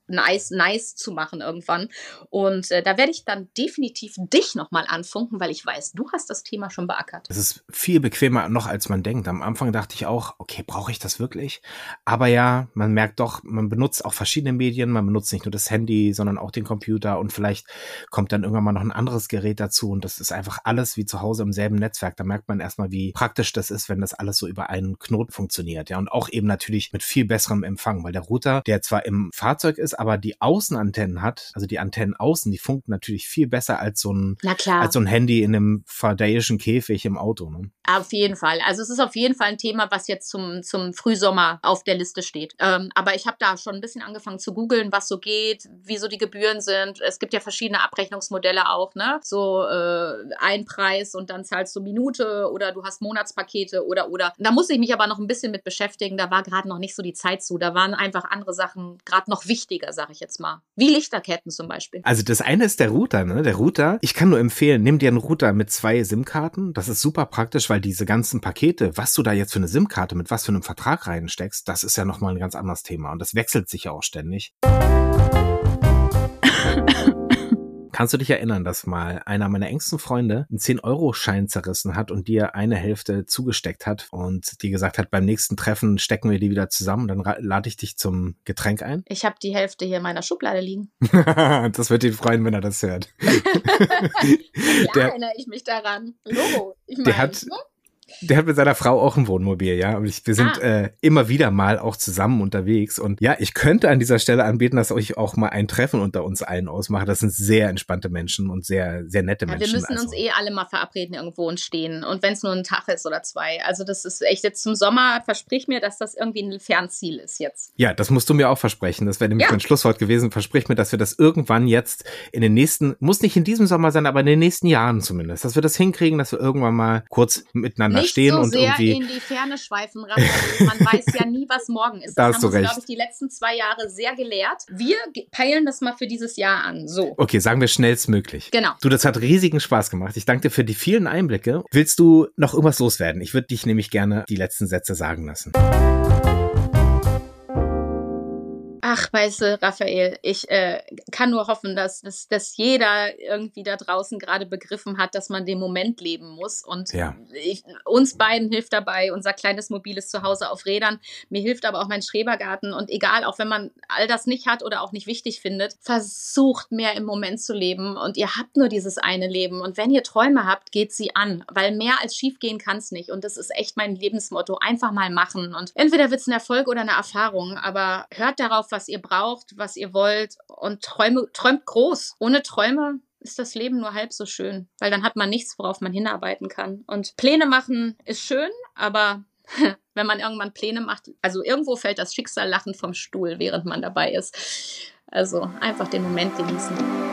nice, nice zu machen irgendwann. Und äh, da werde ich dann definitiv dich nochmal anfunken, weil ich weiß, du hast das Thema schon beackert. Es ist viel bequemer noch, als man denkt. Am Anfang dachte ich auch, okay, brauche ich das wirklich? Aber ja, man merkt doch, man benutzt auch verschiedene Medien. Man benutzt nicht nur das Handy, sondern auch den Computer und vielleicht kommt dann irgendwann mal noch ein anderes Gerät dazu und das ist einfach alles wie zu Hause im selben Netzwerk. Da merkt man erstmal, wie praktisch das ist, wenn das alles so über einen Knoten funktioniert. Ja, und auch eben natürlich mit viel besserem Empfang, weil der Router, der zwar im Fahrzeug ist, aber die Außenantennen hat, also die Antennen außen, die funken natürlich viel besser als so ein, als so ein Handy in einem fardäischen Käfig im Auto. Ne? Auf jeden Fall. Also es ist auf jeden Fall ein Thema, was jetzt zum, zum Frühsommer auf der Liste steht. Ähm, aber ich habe da schon ein bisschen angefangen zu googeln, was so geht, wieso die Gebühren sind. Es gibt ja verschiedene Abrechnungsmodelle auch, ne? So äh, ein Preis und dann zahlst du Minute oder du hast Monatspakete oder oder. Da muss ich mich aber noch ein bisschen mit beschäftigen. Da war gerade noch nicht so die Zeit zu. Da waren einfach andere Sachen gerade noch wichtiger, sag ich jetzt mal. Wie Lichterketten zum Beispiel. Also das eine ist der Router, ne? Der Router, ich kann nur empfehlen, nimm dir einen Router mit zwei SIM-Karten. Das ist super praktisch, weil diese ganzen Pakete, was du da jetzt für eine SIM-Karte mit was für einem Vertrag reinsteckst, das ist ja nochmal ein ganz anderes Thema. Und das wechselt sich ja auch ständig. Kannst du dich erinnern, dass mal einer meiner engsten Freunde einen 10-Euro-Schein zerrissen hat und dir eine Hälfte zugesteckt hat und dir gesagt hat, beim nächsten Treffen stecken wir die wieder zusammen, dann lade ich dich zum Getränk ein? Ich habe die Hälfte hier in meiner Schublade liegen. das wird ihn freuen, wenn er das hört. ja, erinnere ich mich daran. Logo. Ich mein, der hat, ne? Der hat mit seiner Frau auch ein Wohnmobil, ja. Und ich, wir sind ah. äh, immer wieder mal auch zusammen unterwegs. Und ja, ich könnte an dieser Stelle anbieten, dass ich auch mal ein Treffen unter uns allen ausmache. Das sind sehr entspannte Menschen und sehr, sehr nette ja, Menschen. Wir müssen also. uns eh alle mal verabreden irgendwo und stehen. Und wenn es nur ein Tag ist oder zwei. Also das ist echt jetzt zum Sommer, versprich mir, dass das irgendwie ein Fernziel ist jetzt. Ja, das musst du mir auch versprechen. Das wäre nämlich ja. mein Schlusswort gewesen. Versprich mir, dass wir das irgendwann jetzt in den nächsten, muss nicht in diesem Sommer sein, aber in den nächsten Jahren zumindest, dass wir das hinkriegen, dass wir irgendwann mal kurz miteinander nicht stehen so und sehr irgendwie in die Ferne schweifen, Raphael. Man weiß ja nie, was morgen ist. Das da hast haben du uns, glaube ich, die letzten zwei Jahre sehr gelehrt. Wir peilen das mal für dieses Jahr an. So. Okay, sagen wir schnellstmöglich. Genau. Du, das hat riesigen Spaß gemacht. Ich danke dir für die vielen Einblicke. Willst du noch irgendwas loswerden? Ich würde dich nämlich gerne die letzten Sätze sagen lassen. Ach, weißt du, Raphael, ich äh, kann nur hoffen, dass, dass, dass jeder irgendwie da draußen gerade begriffen hat, dass man den Moment leben muss. Und ja. ich, uns beiden hilft dabei unser kleines mobiles Zuhause auf Rädern. Mir hilft aber auch mein Schrebergarten. Und egal, auch wenn man all das nicht hat oder auch nicht wichtig findet, versucht mehr im Moment zu leben. Und ihr habt nur dieses eine Leben. Und wenn ihr Träume habt, geht sie an. Weil mehr als schief gehen kann es nicht. Und das ist echt mein Lebensmotto. Einfach mal machen. Und entweder wird es ein Erfolg oder eine Erfahrung. Aber hört darauf, was ihr braucht, was ihr wollt und träume, träumt groß. Ohne Träume ist das Leben nur halb so schön, weil dann hat man nichts, worauf man hinarbeiten kann. Und Pläne machen ist schön, aber wenn man irgendwann Pläne macht, also irgendwo fällt das Schicksal lachend vom Stuhl, während man dabei ist. Also einfach den Moment genießen.